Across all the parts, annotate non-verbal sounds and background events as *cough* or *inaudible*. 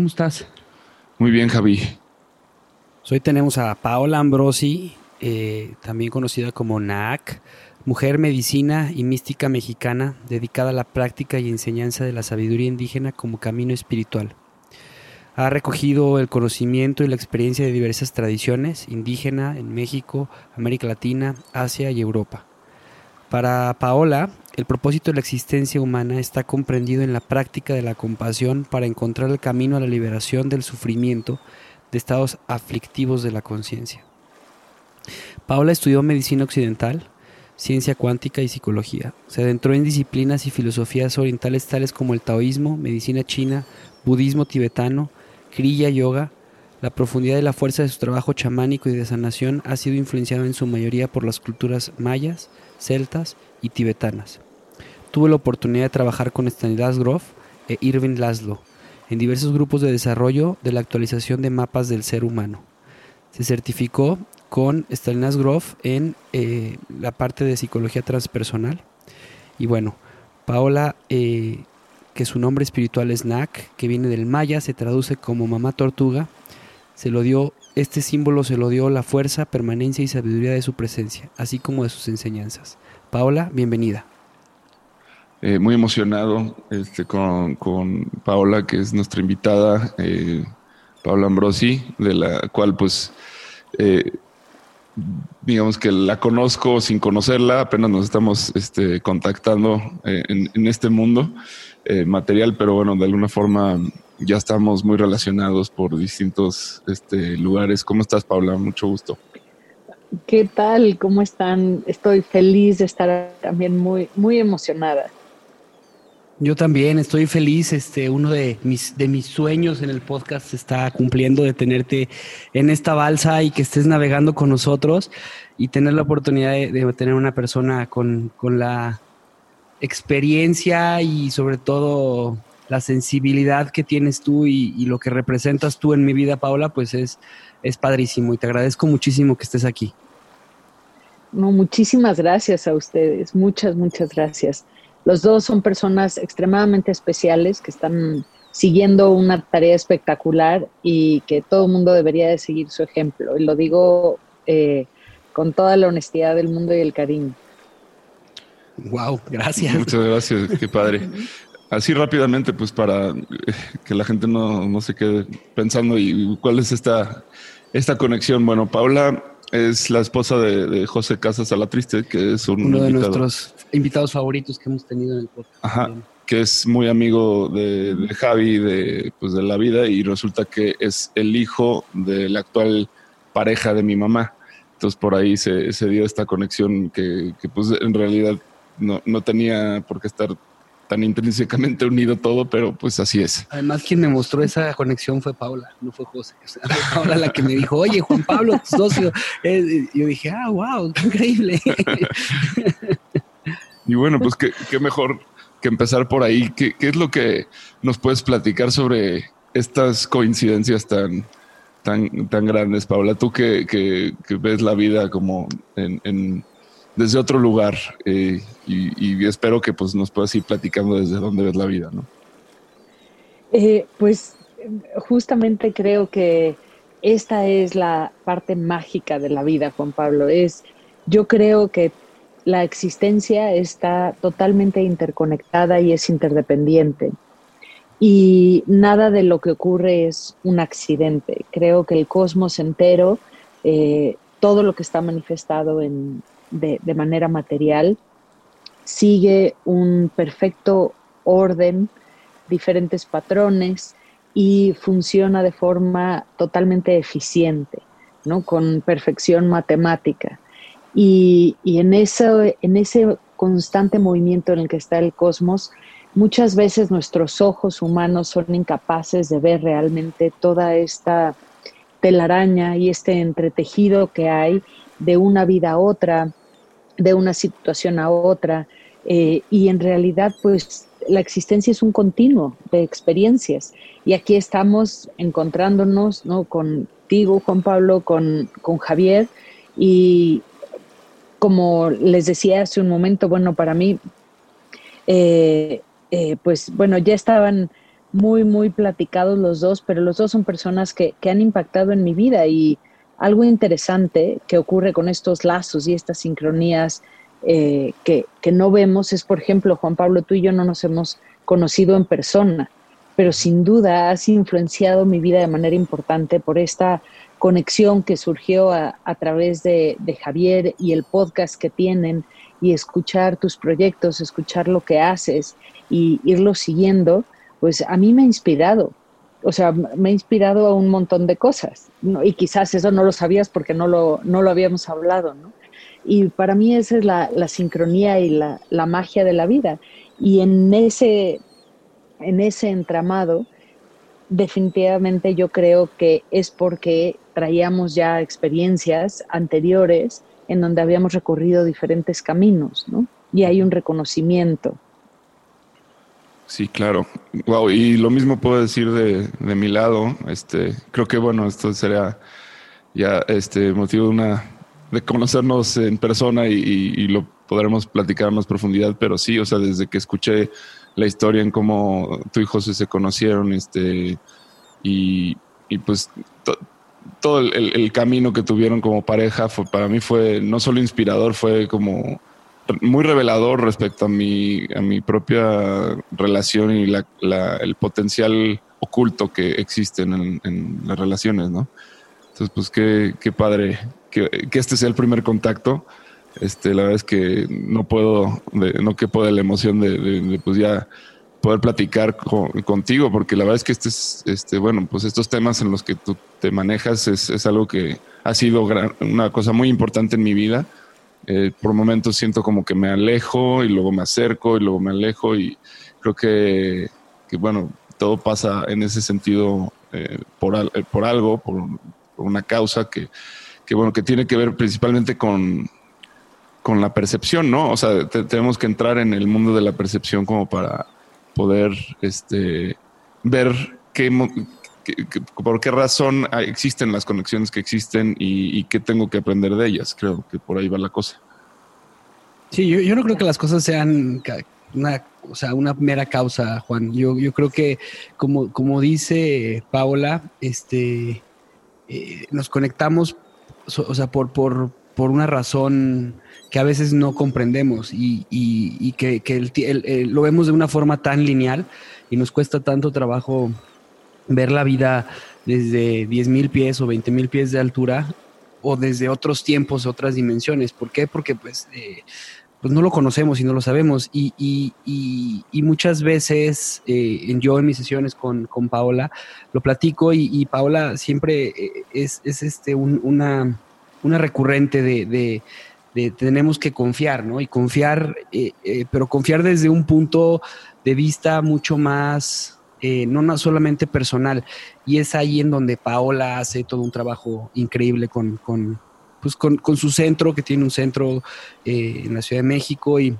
¿Cómo estás? Muy bien, Javi. Hoy tenemos a Paola Ambrosi, eh, también conocida como NAAC, mujer medicina y mística mexicana dedicada a la práctica y enseñanza de la sabiduría indígena como camino espiritual. Ha recogido el conocimiento y la experiencia de diversas tradiciones indígena en México, América Latina, Asia y Europa. Para Paola, el propósito de la existencia humana está comprendido en la práctica de la compasión para encontrar el camino a la liberación del sufrimiento de estados aflictivos de la conciencia. Paola estudió medicina occidental, ciencia cuántica y psicología. Se adentró en disciplinas y filosofías orientales tales como el taoísmo, medicina china, budismo tibetano, kriya yoga. La profundidad y la fuerza de su trabajo chamánico y de sanación ha sido influenciada en su mayoría por las culturas mayas, celtas y tibetanas. Tuvo la oportunidad de trabajar con Stanislas Grof e Irving Laszlo en diversos grupos de desarrollo de la actualización de mapas del ser humano. Se certificó con Stanislas Grof en eh, la parte de psicología transpersonal. Y bueno, Paola, eh, que su nombre espiritual es Nak, que viene del maya, se traduce como mamá tortuga, se lo dio, este símbolo se lo dio la fuerza, permanencia y sabiduría de su presencia, así como de sus enseñanzas. Paola, bienvenida. Eh, muy emocionado este, con, con Paola, que es nuestra invitada, eh, Paola Ambrosi, de la cual pues eh, digamos que la conozco sin conocerla, apenas nos estamos este, contactando eh, en, en, este mundo eh, material, pero bueno, de alguna forma ya estamos muy relacionados por distintos este, lugares. ¿Cómo estás, Paula? Mucho gusto. ¿Qué tal? ¿Cómo están? Estoy feliz de estar también muy, muy emocionada. Yo también estoy feliz. Este, uno de mis, de mis sueños en el podcast se está cumpliendo de tenerte en esta balsa y que estés navegando con nosotros y tener la oportunidad de, de tener una persona con, con la experiencia y sobre todo la sensibilidad que tienes tú y, y, lo que representas tú en mi vida, Paula, pues es, es padrísimo y te agradezco muchísimo que estés aquí. No, muchísimas gracias a ustedes, muchas, muchas gracias. Los dos son personas extremadamente especiales que están siguiendo una tarea espectacular y que todo el mundo debería de seguir su ejemplo. Y lo digo eh, con toda la honestidad del mundo y el cariño. Wow, gracias. Muchas gracias, qué padre. Así rápidamente, pues para que la gente no, no se quede pensando y cuál es esta, esta conexión. Bueno, Paula es la esposa de, de José Casas Alatriste, que es un uno de invitado. nuestros invitados favoritos que hemos tenido en el podcast. Ajá, que es muy amigo de, de Javi, de, pues, de la vida, y resulta que es el hijo de la actual pareja de mi mamá. Entonces por ahí se, se dio esta conexión que, que, pues en realidad no, no tenía por qué estar tan intrínsecamente unido todo, pero pues así es. Además, quien me mostró esa conexión fue Paula, no fue José. O sea, fue Paula la que me dijo, oye, Juan Pablo, tu socio. Eh, yo dije, ah, wow, qué increíble. *laughs* Y bueno, pues qué, qué mejor que empezar por ahí. ¿Qué, ¿Qué, es lo que nos puedes platicar sobre estas coincidencias tan, tan, tan grandes, Paula? Tú que, que, que ves la vida como en, en desde otro lugar eh, y, espero que pues nos puedas ir platicando desde dónde ves la vida, ¿no? Eh, pues justamente creo que esta es la parte mágica de la vida, Juan Pablo. Es, yo creo que la existencia está totalmente interconectada y es interdependiente. Y nada de lo que ocurre es un accidente. Creo que el cosmos entero, eh, todo lo que está manifestado en, de, de manera material, sigue un perfecto orden, diferentes patrones y funciona de forma totalmente eficiente, ¿no? con perfección matemática. Y, y en, eso, en ese constante movimiento en el que está el cosmos, muchas veces nuestros ojos humanos son incapaces de ver realmente toda esta telaraña y este entretejido que hay de una vida a otra, de una situación a otra, eh, y en realidad pues la existencia es un continuo de experiencias y aquí estamos encontrándonos ¿no? contigo, Juan Pablo, con, con Javier y como les decía hace un momento, bueno, para mí, eh, eh, pues bueno, ya estaban muy, muy platicados los dos, pero los dos son personas que, que han impactado en mi vida y algo interesante que ocurre con estos lazos y estas sincronías eh, que, que, no vemos es, por ejemplo, Juan Pablo, tú y yo no nos hemos conocido en persona, pero sin duda has influenciado mi vida de manera importante por esta conexión que surgió a, través de, de, Javier y el podcast que tienen y escuchar tus proyectos, escuchar lo que haces y irlo siguiendo, pues a mí me ha inspirado. O sea, me ha inspirado a un montón de cosas. Y quizás eso no lo sabías porque no lo, no lo habíamos hablado. Y para mí esa es la, la sincronía y la, la, magia de la vida. Y en ese, en ese entramado, definitivamente yo creo que es porque traíamos ya experiencias anteriores en donde habíamos recorrido diferentes caminos, ¿no? Y hay un reconocimiento. Sí, claro. Wow, y lo mismo puedo decir de, de mi lado. Este, creo que bueno, esto sería ya este motivo de una de conocernos en persona y, lo podremos platicar más profundidad, pero sí, o sea, desde que escuché la historia en cómo tú y José se conocieron, este, y, y pues to, todo el, el, camino que tuvieron como pareja fue, para mí fue no solo inspirador, fue como muy revelador respecto a mi, a mi propia relación y la, la, el potencial oculto que existe en, en, las relaciones, ¿no? Entonces, pues qué, qué padre que, que, este sea el primer contacto. Este, la verdad es que no puedo, de, no quepo de la emoción de, de, de pues ya poder platicar con, contigo, porque la verdad es que este es, este, bueno, pues estos temas en los que tú te manejas es, es algo que ha sido gran, una cosa muy importante en mi vida. Eh, por momentos siento como que me alejo y luego me acerco y luego me alejo y creo que, que bueno, todo pasa en ese sentido eh, por, al, eh, por algo, por, una causa que, que bueno, que tiene que ver principalmente con, con la percepción, ¿no? O sea, te, tenemos que entrar en el mundo de la percepción como para poder este, ver qué, por qué razón existen las conexiones que existen y, y, qué tengo que aprender de ellas. Creo que por ahí va la cosa. Sí, yo, no creo que las cosas sean una, o sea, una mera causa, Juan. Yo, yo creo que, como, como dice Paola, este, eh, nos conectamos o sea, por, por, por una razón que a veces no comprendemos y, y, que, que lo vemos de una forma tan lineal y nos cuesta tanto trabajo ver la vida desde 10 mil pies o 20 mil pies de altura o desde otros tiempos, otras dimensiones. ¿Por qué? Porque pues, eh, pues no lo conocemos y no lo sabemos. Y, y, y, muchas veces eh, yo en mis sesiones con, con Paola lo platico y, Paola siempre eh, es, es este un, una, una recurrente de, de, tenemos que confiar, ¿no? Y confiar, pero confiar desde un punto de vista mucho más, eh, no solamente personal. Y es ahí en donde Paola hace todo un trabajo increíble con, con, pues con, con su centro, que tiene un centro eh, en la Ciudad de México y,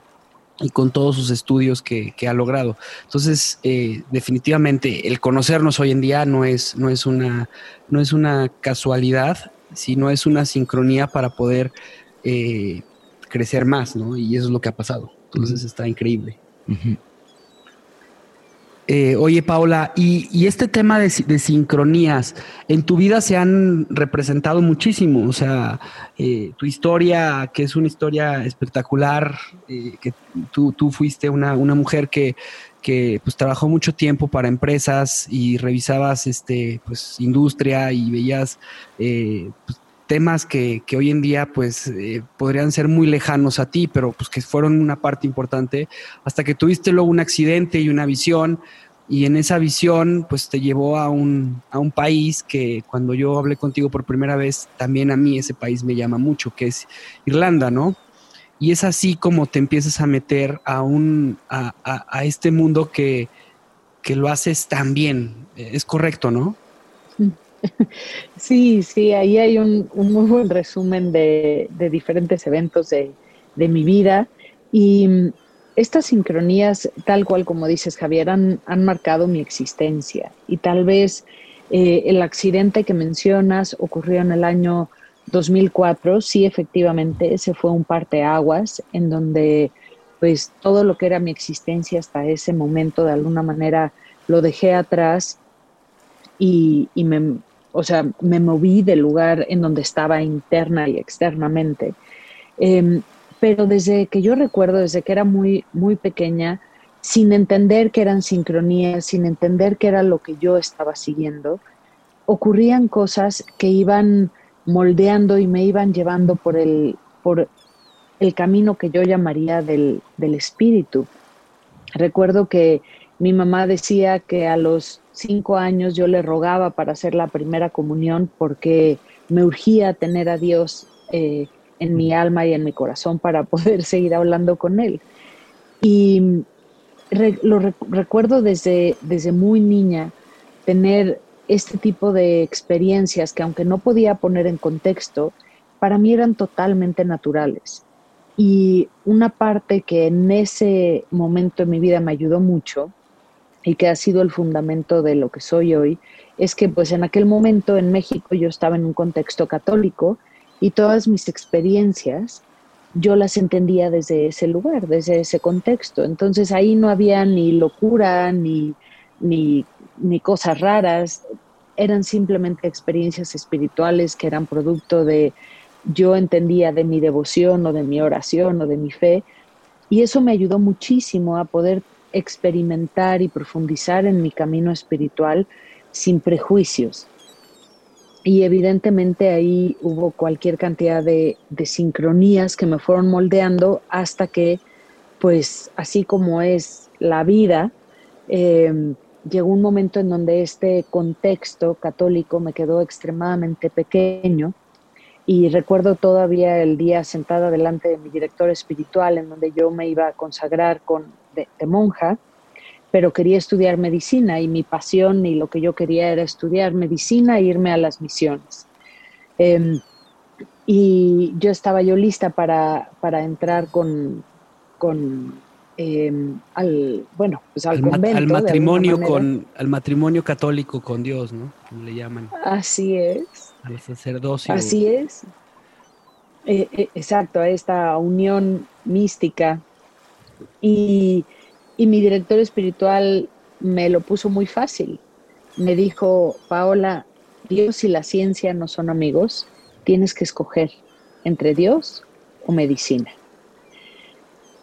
y con todos sus estudios que, que ha logrado. Entonces, eh, definitivamente, el conocernos hoy en día no es, no es, una, no es una casualidad, sino es una sincronía para poder crecer más, ¿no? Y eso es lo que ha pasado. Entonces, está increíble. Eh, oye, Paula, y, este tema de, sincronías, en tu vida se han representado muchísimo. O sea, eh, tu historia, que es una historia espectacular, eh, que tú, fuiste una, mujer que, pues trabajó mucho tiempo para empresas y revisabas este pues industria y veías pues, temas que, hoy en día pues podrían ser muy lejanos a ti, pero pues que fueron una parte importante hasta que tuviste luego un accidente y una visión y en esa visión pues te llevó a un, a un país que cuando yo hablé contigo por primera vez, también a mí ese país me llama mucho, que es Irlanda, ¿no? Y es así como te empiezas a meter a, un, a, a, este mundo que, que lo haces tan bien. Es correcto, ¿no? *laughs* Sí, sí, ahí hay un, muy buen resumen de, diferentes eventos de, mi vida. Y estas sincronías, tal cual como dices, Javier, han, marcado mi existencia. Y tal vez eh, el accidente que mencionas ocurrió en el año 2004. Sí, efectivamente, ese fue un parteaguas en donde pues todo lo que era mi existencia hasta ese momento de alguna manera lo dejé atrás y me, o sea, me moví del lugar en donde estaba interna y externamente. Em, pero desde que yo recuerdo, desde que era muy, muy pequeña, sin entender que eran sincronías, sin entender que era lo que yo estaba siguiendo, ocurrían cosas que iban moldeando y me iban llevando por el, por el camino que yo llamaría del, del espíritu. Recuerdo que mi mamá decía que a los cinco años yo le rogaba para hacer la primera comunión porque me urgía tener a Dios eh, en mi alma y en mi corazón para poder *laughs* seguir hablando con Él. Y lo recuerdo desde, desde muy niña, tener este tipo de experiencias que aunque no podía poner en contexto, para mí eran totalmente naturales. Y una parte que en ese momento en mi vida me ayudó mucho y que ha sido el fundamento de lo que soy hoy, es que pues en aquel momento en México yo estaba en un contexto católico y todas mis experiencias yo las entendía desde ese lugar, desde ese contexto. Entonces ahí no había ni locura, ni, ni, ni cosas raras, eran simplemente experiencias espirituales que eran producto de, yo entendía de mi devoción o de mi oración o de mi fe, y eso me ayudó muchísimo a poder experimentar y profundizar en mi camino espiritual sin prejuicios. Y evidentemente ahí hubo cualquier cantidad de, sincronías que me fueron moldeando hasta que, pues así como es la vida, em, llegó un momento en donde este contexto católico me quedó extremadamente pequeño y recuerdo todavía el día sentada delante de mi director espiritual en donde yo me iba a consagrar con, de, monja, pero quería estudiar medicina y mi pasión y lo que yo quería era estudiar medicina e irme a las misiones. Em, y yo estaba yo lista para, para entrar con, con em, al, bueno, pues al, convento. Al matrimonio, con, al matrimonio católico con Dios, ¿no? Como le llaman. Así es al sacerdocio. Así es. Eh, eh, exacto, a esta unión mística. Y, y mi director espiritual me lo puso muy fácil. Me dijo, Paola, Dios y la ciencia no son amigos, tienes que escoger entre Dios o medicina.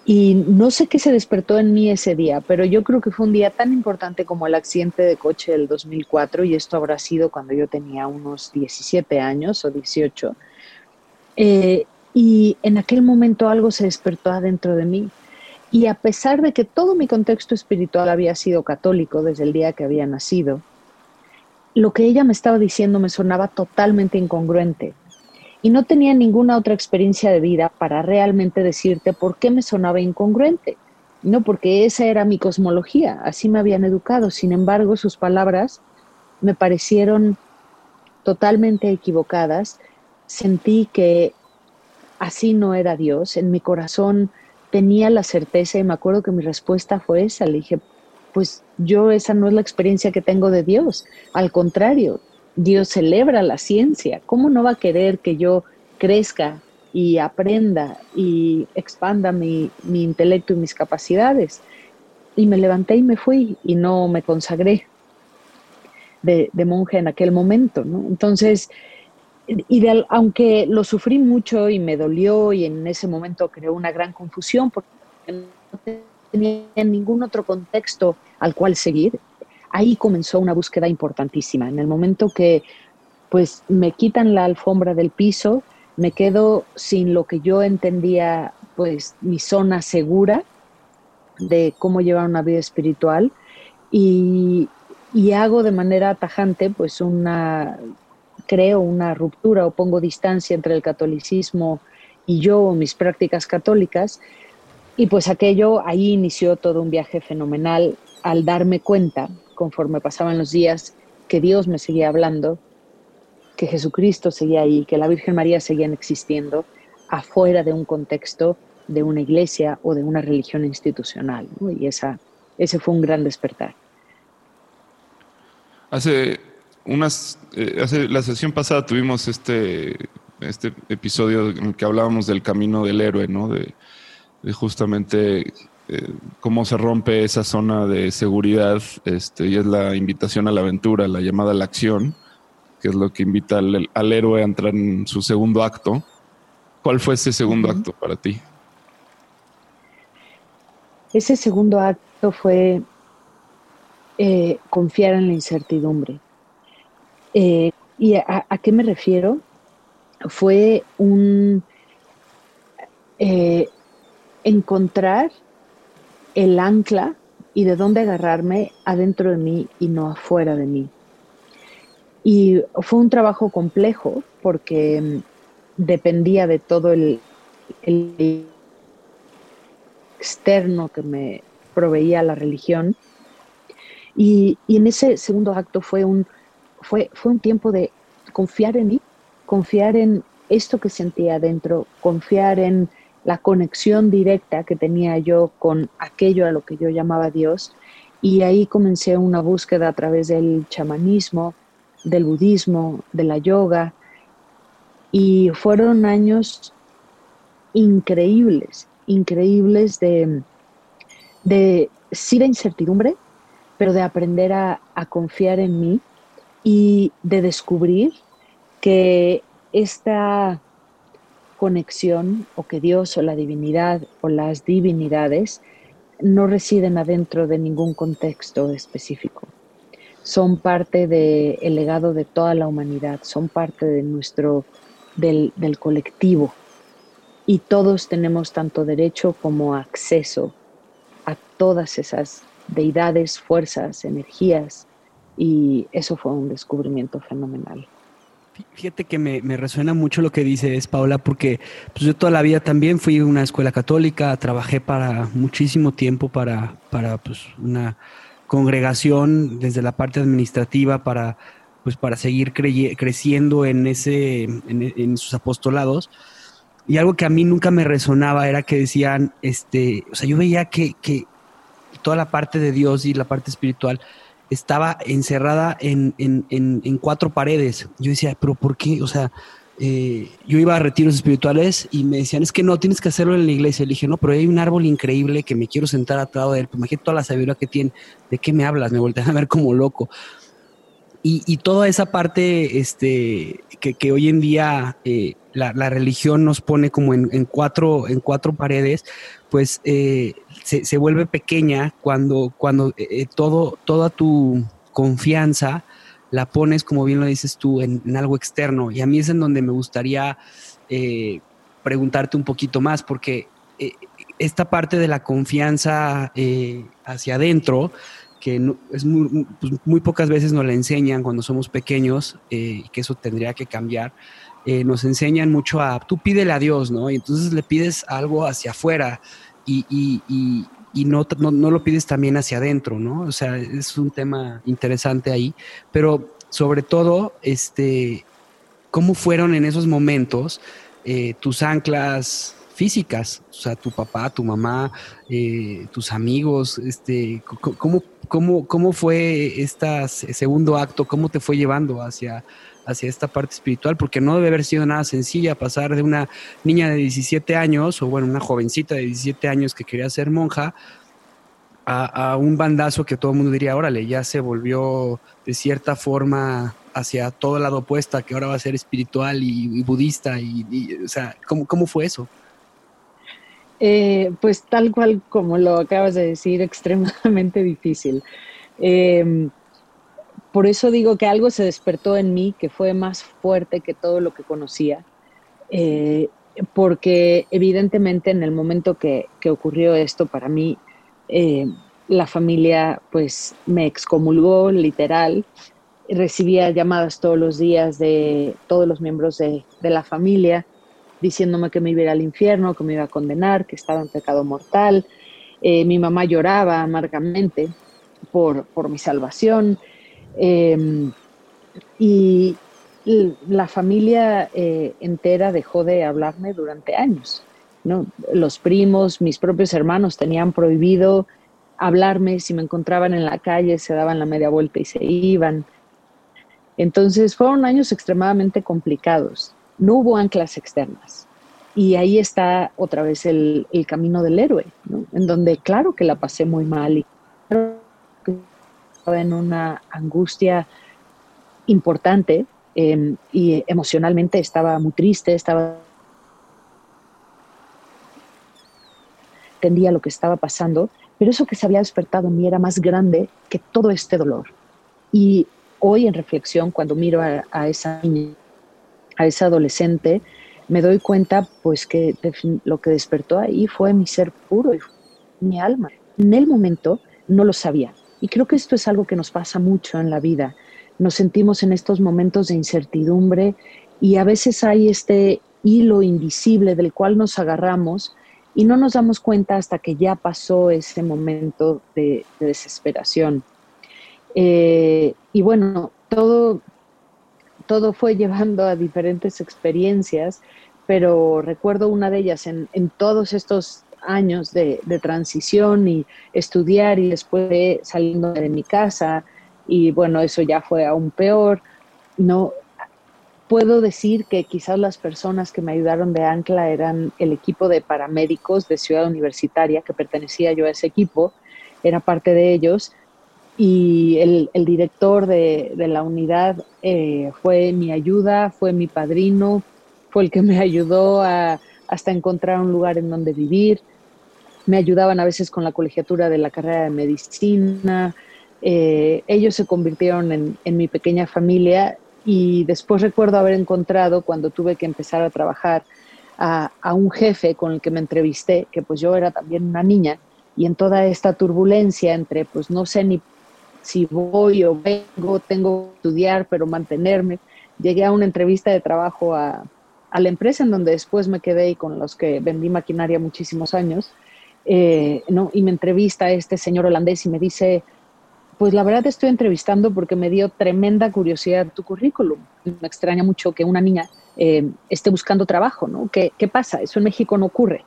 Y no sé qué se despertó en mí ese día, pero yo creo que fue un día tan importante como el accidente de coche del 2004, y esto habrá sido cuando yo tenía unos 17 años o 18. Eh, y en aquel momento algo se despertó adentro de mí. Y a pesar de que todo mi contexto espiritual había sido católico desde el día que había nacido, lo que ella me estaba diciendo me sonaba totalmente incongruente y no tenía ninguna otra experiencia de vida para realmente decirte por qué me sonaba incongruente. no porque esa era mi cosmología, así me habían educado. Sin embargo, sus palabras me parecieron totalmente equivocadas. Sentí que así no era Dios. En mi corazón tenía la certeza y me acuerdo que mi respuesta fue esa. Le dije, pues yo esa no es la experiencia que tengo de Dios. Al contrario, Dios celebra la ciencia. ¿Cómo no va a querer que yo crezca y aprenda y expanda mi, intelecto y mis capacidades. Y me levanté y me fui y no me consagré de, monje en aquel momento, Entonces, y aunque lo sufrí mucho y me dolió y en ese momento creó una gran confusión porque no tenía ningún otro contexto al cual seguir, ahí comenzó una búsqueda importantísima. En el momento que pues me quitan la alfombra del piso, me quedo sin lo que yo entendía, pues mi zona segura de cómo llevar una vida espiritual y, hago de manera tajante, pues una, creo una ruptura o pongo distancia entre el catolicismo y yo, mis prácticas católicas, y pues aquello, ahí inició todo un viaje fenomenal al darme cuenta, conforme pasaban los días, que Dios me seguía hablando, que Jesucristo seguía ahí, que la Virgen María seguían existiendo afuera de un contexto de una iglesia o de una religión institucional. Y esa, ese fue un gran despertar. Hace unas, eh, hace la sesión pasada tuvimos este, este episodio en el que hablábamos del camino del héroe, ¿no? De, justamente eh, cómo se rompe esa zona de seguridad, este, y es la invitación a la aventura, la llamada a la acción que es lo que invita al, héroe a entrar en su segundo acto. ¿Cuál fue ese segundo acto para ti? Ese segundo acto fue eh, confiar en la incertidumbre. Eh, ¿Y a, qué me refiero? Fue un eh, encontrar el ancla y de dónde agarrarme adentro de mí y no afuera de mí. Y fue un trabajo complejo porque mm, dependía de todo el, externo que me proveía la religión. Y, en ese segundo acto fue un, fue, fue un tiempo de confiar en mí, confiar en esto que sentía adentro, confiar en la conexión directa que tenía yo con aquello a lo que yo llamaba Dios. Y ahí comencé una búsqueda a través del chamanismo, del budismo, de la yoga, y fueron años increíbles, increíbles de, de sí de incertidumbre, pero de aprender a, a confiar en mí y de descubrir que esta conexión o que Dios o la divinidad o las divinidades no residen adentro de ningún contexto específico son parte del legado de toda la humanidad, son parte de nuestro, del, del colectivo. Y todos tenemos tanto derecho como acceso a todas esas deidades, fuerzas, energías. Y eso fue un descubrimiento fenomenal. Fíjate que me, me, resuena mucho lo que dices, Paola, porque pues, yo toda la vida también fui a una escuela católica, trabajé para muchísimo tiempo para, para pues, una congregación desde la parte administrativa para, pues, para seguir creciendo en, ese, en, sus apostolados. Y algo que a mí nunca me resonaba era que decían, este, o sea, yo veía que, que toda la parte de Dios y la parte espiritual estaba encerrada en, en, en, cuatro paredes. Yo decía, pero ¿por qué? O sea, eh, yo iba a retiros espirituales y me decían, es que no, tienes que hacerlo en la iglesia. Le dije, no, pero hay un árbol increíble que me quiero sentar atrás de él. Pues imagínate toda la sabiduría que tiene. ¿De qué me hablas? Me voltean a ver como loco. Y, toda esa parte este, que, hoy en día eh, la, religión nos pone como en, cuatro, en cuatro paredes, pues eh, se, vuelve pequeña cuando, cuando todo, toda tu confianza la pones, como bien lo dices tú, en, algo externo. Y a mí es en donde me gustaría eh, preguntarte un poquito más, porque eh, esta parte de la confianza eh, hacia adentro, que es pues, muy, pocas veces nos la enseñan cuando somos pequeños, y que eso tendría que cambiar, nos enseñan mucho a, tú pídele a Dios, ¿no? Y entonces le pides algo hacia afuera y, y no, no, no, lo pides también hacia adentro, ¿no? O sea, es un tema interesante ahí, pero sobre todo, este, ¿cómo fueron en esos momentos eh, tus anclas físicas? O sea, tu papá, tu mamá, eh, tus amigos, este, ¿cómo, cómo, cómo fue este segundo acto? ¿Cómo te fue llevando hacia, hacia esta parte espiritual? Porque no debe haber sido nada sencilla pasar de una niña de 17 años, o bueno, una jovencita de 17 años que quería ser monja, a, un bandazo que todo el mundo diría, órale, ya se volvió de cierta forma hacia todo lado opuesta, que ahora va a ser espiritual y, budista, y, o sea, ¿cómo, ¿cómo fue eso? Eh, pues tal cual como lo acabas de decir, *laughs* extremadamente difícil. Em, por eso digo que algo se despertó en mí que fue más fuerte que todo lo que conocía, eh, porque evidentemente en el momento que, ocurrió esto para mí, eh, la familia pues me excomulgó literal, recibía llamadas todos los días de todos los miembros de, la familia diciéndome que me iba al infierno, que me iba a condenar, que estaba en pecado mortal. Eh, mi mamá lloraba amargamente por mi salvación. Em, y la familia eh, entera dejó de hablarme durante años. Los primos, mis propios hermanos tenían prohibido hablarme, si me encontraban en la calle se daban la media vuelta y se iban. Entonces fueron años extremadamente complicados, no hubo anclas externas. Y ahí está otra vez el, camino del héroe, en donde claro que la pasé muy mal y estaba en una angustia importante em, y emocionalmente estaba muy triste, estaba entendía lo que estaba pasando, pero eso que se había despertado en mí era más grande que todo este dolor. Y hoy en reflexión, cuando miro a, esa niña, a esa adolescente, me doy cuenta pues que lo que despertó ahí fue mi ser puro y mi alma. En el momento no lo sabía. Y creo que esto es algo que nos pasa mucho en la vida. Nos sentimos en estos momentos de incertidumbre y a veces hay este hilo invisible del cual nos agarramos y no nos damos cuenta hasta que ya pasó ese momento de, desesperación. Eh, y bueno, todo, todo fue llevando a diferentes experiencias, pero recuerdo una de ellas en, todos estos años de, de, transición y estudiar y después de saliendo de mi casa y bueno, eso ya fue aún peor, no Puedo decir que quizás las personas que me ayudaron de Ancla eran el equipo de paramédicos de Ciudad Universitaria, que pertenecía yo a ese equipo, era parte de ellos, y el, director de, la unidad eh, fue mi ayuda, fue mi padrino, fue el que me *laughs* ayudó a, hasta encontrar un lugar en donde vivir. Me ayudaban a veces con la colegiatura de la carrera de medicina. Eh, ellos se convirtieron en, en mi pequeña familia y después recuerdo haber encontrado cuando tuve que empezar a trabajar a, un jefe con el que me entrevisté, que pues yo era también una niña, y en toda esta turbulencia entre pues no sé ni si voy o vengo, tengo que estudiar, pero mantenerme, llegué a una entrevista de trabajo a, la empresa en donde después me quedé y con los que vendí maquinaria muchísimos años, eh, ¿no? y me entrevista este señor holandés y me dice, pues la verdad estoy entrevistando porque me dio tremenda curiosidad tu currículum. Me extraña mucho que una niña eh, esté buscando trabajo, ¿no? ¿Qué, ¿Qué, pasa? Eso en México no ocurre.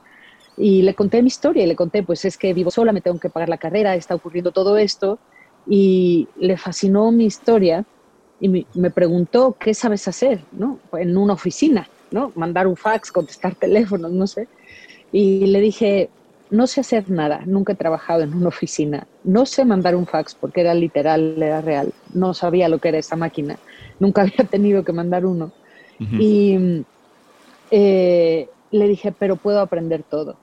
Y le conté mi historia y le conté, pues es que vivo sola, me tengo que pagar la carrera, está ocurriendo todo esto. Y le fascinó mi historia y me preguntó, ¿qué sabes hacer, ¿no? En una oficina, ¿no? Mandar un fax, contestar teléfonos, no sé. Y le dije, no sé hacer nada, nunca he trabajado en una oficina, no sé mandar un fax porque era literal, era real, no sabía lo que era esa máquina, nunca *laughs* había tenido que mandar uno. Y eh, le dije, pero puedo aprender todo.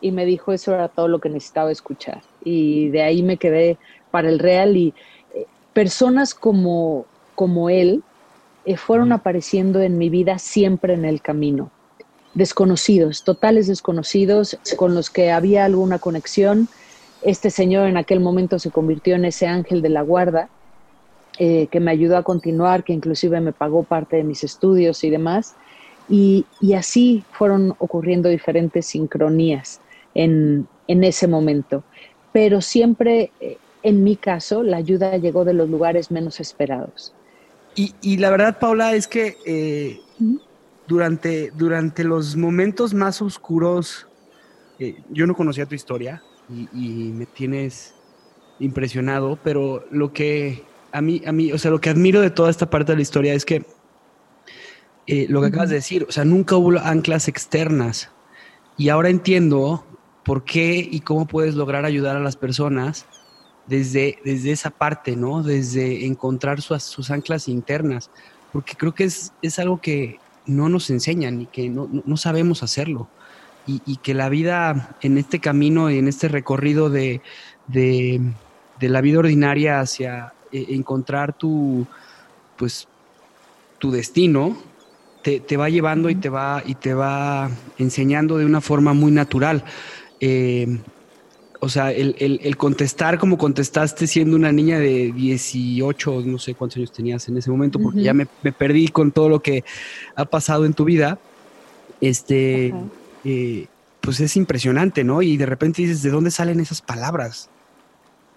Y me dijo, eso era todo lo que necesitaba escuchar. Y de ahí me quedé para el real y eh, personas como, como él eh, fueron apareciendo en mi vida siempre en el camino desconocidos, totales desconocidos, con los que había alguna conexión. Este señor en aquel momento se convirtió en ese ángel de la guarda eh, que me ayudó a continuar, que inclusive me pagó parte de mis estudios y demás. Y, así fueron ocurriendo diferentes sincronías en, en ese momento. Pero siempre, eh, en mi caso, la ayuda llegó de los lugares menos esperados. Y, la verdad, Paula, es que eh, durante, durante los momentos más oscuros, eh, yo no conocía tu historia y, me tienes impresionado, pero lo que a mí, a mí, o sea, lo que admiro de toda esta parte de la historia es que lo que acabas de decir, o sea, nunca hubo anclas externas. Y ahora entiendo por qué y cómo puedes lograr ayudar a las personas desde, desde esa parte, ¿no? Desde encontrar sus, sus anclas internas, porque creo que es, es, algo que no nos enseñan y que no, no sabemos hacerlo. Y, y, que la vida en este camino y en este recorrido de, de, de la vida ordinaria hacia eh, encontrar tu, pues, tu destino, te, te, va llevando y te va, y te va enseñando de una forma muy natural. Eh, o sea, el, contestar como contestaste siendo una niña de 18, no sé cuántos años tenías en ese momento, porque ya me, perdí con todo lo que ha pasado en tu vida, este, eh, pues es impresionante, ¿no? Y de repente dices, ¿de dónde salen esas palabras?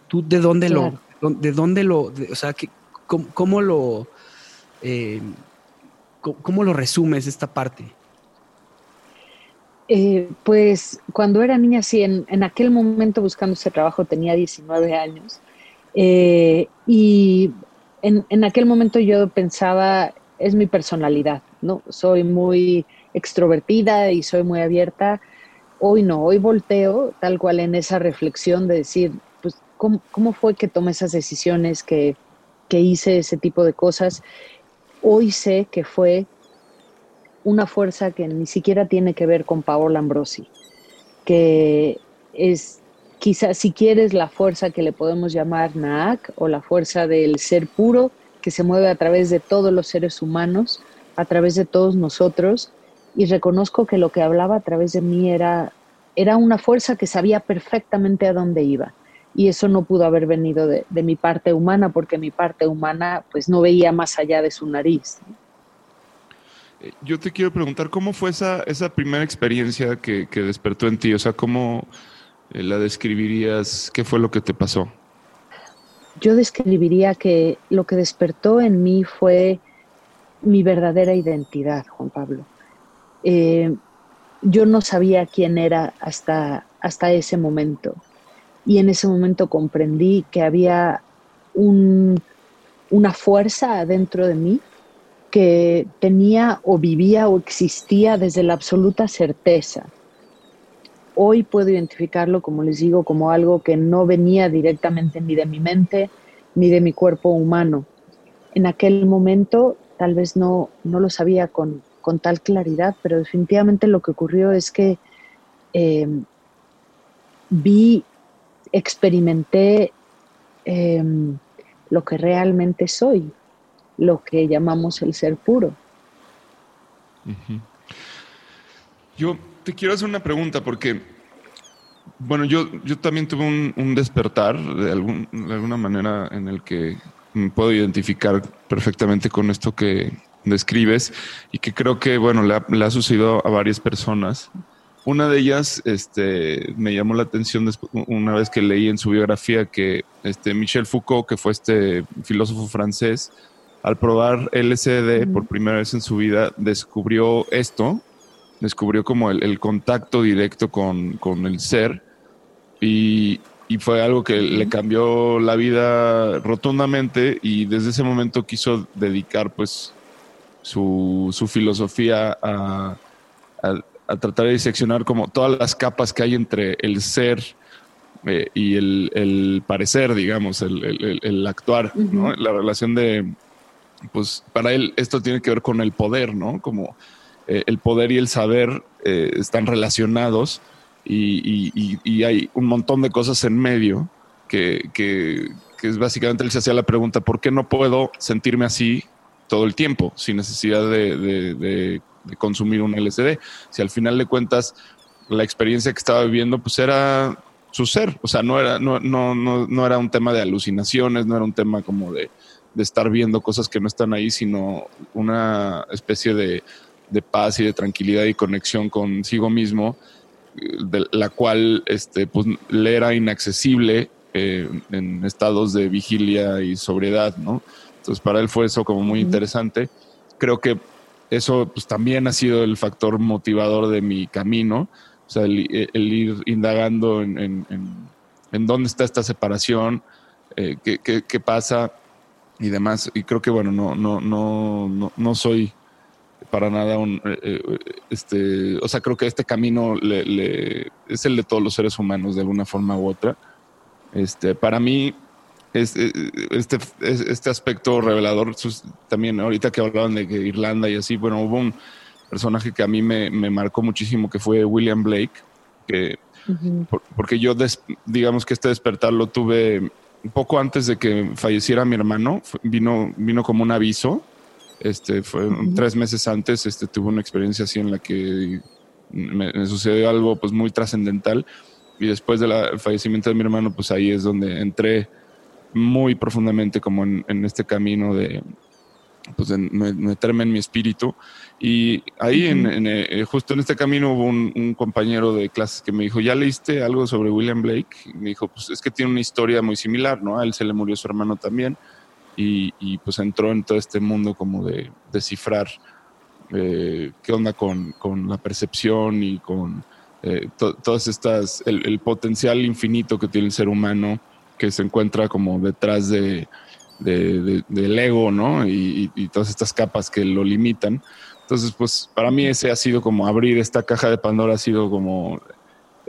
¿Tú de dónde lo, de dónde lo, o sea, cómo, lo, eh, cómo lo resumes esta parte? Eh, pues cuando era niña, sí, en, aquel momento buscando ese trabajo tenía 19 años. Eh, y en, aquel momento yo pensaba, es mi personalidad, ¿no? Soy muy extrovertida y soy muy abierta. Hoy no, hoy volteo tal cual en esa reflexión de decir, pues, ¿cómo, fue que tomé esas decisiones, que, que hice ese tipo de cosas? Hoy sé que fue una fuerza que ni siquiera tiene que ver con Paola Ambrosi, que es quizás si quieres la fuerza que le podemos llamar Naak o la fuerza del ser puro que se mueve a través de todos los seres humanos, a través de todos nosotros, y reconozco que lo que hablaba a través de mí era, era una fuerza que sabía perfectamente a dónde iba. Y eso no pudo haber venido de, mi parte humana, porque mi parte humana pues no veía más allá de su nariz. Yo te quiero preguntar, ¿cómo fue esa, esa primera experiencia que, despertó en ti? O sea, ¿cómo eh, la describirías? ¿Qué fue lo que te pasó? Yo describiría que lo que despertó en mí fue mi verdadera identidad, Juan Pablo. Eh, yo no sabía quién era hasta, hasta ese momento. Y en ese momento comprendí que había un, una fuerza adentro de mí que tenía o vivía o existía desde la absoluta certeza. Hoy puedo identificarlo, como les digo, como algo que no venía directamente ni de mi mente ni de mi cuerpo humano. En aquel momento tal vez no, no lo sabía con, tal claridad, pero definitivamente lo que ocurrió es que em, vi, experimenté em, lo que realmente soy, lo que llamamos el ser puro. Yo te quiero hacer una pregunta porque, bueno, yo, yo también tuve un, despertar de, algún, de alguna manera en el que me puedo identificar perfectamente con esto que describes y que creo que, bueno, le ha, le ha sucedido a varias personas. Una de ellas este, me llamó la atención una vez que leí en su biografía que este, Michel Foucault, que fue este filósofo francés, al probar LSD por primera vez en su vida, descubrió esto, descubrió como el, contacto directo con, el ser y, fue algo que le cambió la vida rotundamente y desde ese momento quiso dedicar pues su, filosofía a, tratar de diseccionar como todas las capas que hay entre el ser eh, y el, parecer, digamos, el, actuar, la relación de pues para él esto tiene que ver con el poder, ¿no? Como eh, el poder y el saber eh, están relacionados y, hay un montón de cosas en medio que, que, es básicamente él se hacía la pregunta, ¿por qué no puedo sentirme así todo el tiempo sin necesidad de, consumir un LSD? Si al final de cuentas la experiencia que estaba viviendo pues era su ser, o sea, no era, no, no, no, no era un tema de alucinaciones, no era un tema como de de estar viendo cosas que no están ahí, sino una especie de, paz y de tranquilidad y conexión consigo mismo de la cual este, pues, le era inaccesible eh, en estados de vigilia y sobriedad, ¿no? Entonces para él fue eso como muy interesante. Creo que eso pues, también ha sido el factor motivador de mi camino, o sea, el, ir indagando en, dónde está esta separación, eh, qué, pasa y demás. Y creo que, bueno, no, no, no, no, soy para nada un, eh, este, o sea, creo que este camino le, es el de todos los seres humanos de alguna forma u otra. Este, para mí, este, este, este aspecto revelador, también ahorita que hablaban de que Irlanda y así, bueno, hubo un personaje que a mí me, marcó muchísimo, que fue William Blake, que, porque yo, digamos que este despertar lo tuve un poco antes de que falleciera mi hermano, vino, vino como un aviso, este, fue tres meses antes, este, tuve una experiencia así en la que me, me sucedió algo pues muy trascendental y después del fallecimiento de mi hermano, pues ahí es donde entré muy profundamente como en, este camino de, pues, meterme en mi espíritu. Y ahí, en, eh, justo en este camino, hubo un, compañero de clases que me dijo, ¿ya leíste algo sobre William Blake? Y me dijo, pues es que tiene una historia muy similar, ¿no? A él se le murió su hermano también. Y, pues entró en todo este mundo como de descifrar eh, qué onda con, con la percepción y con eh, todas estas, el, potencial infinito que tiene el ser humano que se encuentra como detrás de, del ego, ¿no? Y, todas estas capas que lo limitan. Entonces, pues para mí ese ha sido como abrir esta caja de Pandora, ha sido como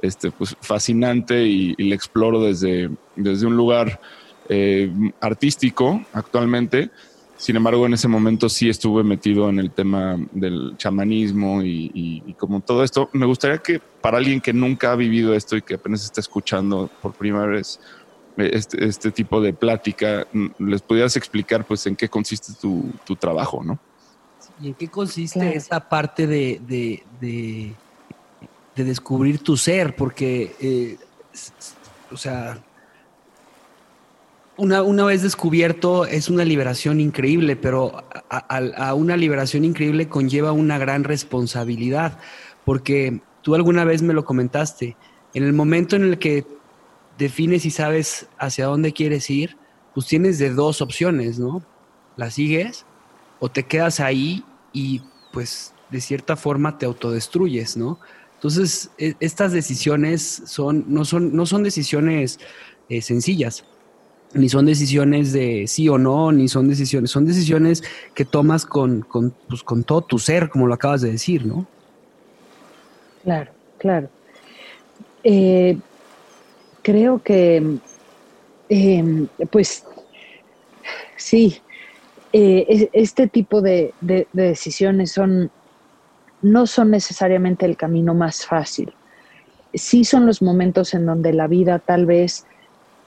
este, pues, fascinante y, y le exploro desde, desde un lugar eh, artístico actualmente, sin embargo, en ese momento sí estuve metido en el tema del chamanismo y, como todo esto. Me gustaría que para alguien que nunca ha vivido esto y que apenas está escuchando por primera vez eh, este, este tipo de plática, mm, les pudieras explicar pues en qué consiste tu, trabajo, ¿no? ¿Y en qué consiste esa parte de, de, descubrir tu ser? Porque, eh, o sea, una, vez descubierto es una liberación increíble, pero a, una liberación increíble conlleva una gran responsabilidad, porque tú alguna vez me lo comentaste, en el momento en el que defines y sabes hacia dónde quieres ir, pues tienes de dos opciones, ¿no? La sigues o te quedas ahí y pues de cierta forma te autodestruyes, ¿no? Entonces, e, estas decisiones son, no, son, no son decisiones eh, sencillas ni son decisiones de sí o no, ni son decisiones, son decisiones que tomas con, con, pues, con todo tu ser, como lo acabas de decir, ¿no? Claro, claro. Eh, creo que, em, pues, sí, eh, este tipo de, decisiones son, no son necesariamente el camino más fácil. Sí son los momentos en donde la vida tal vez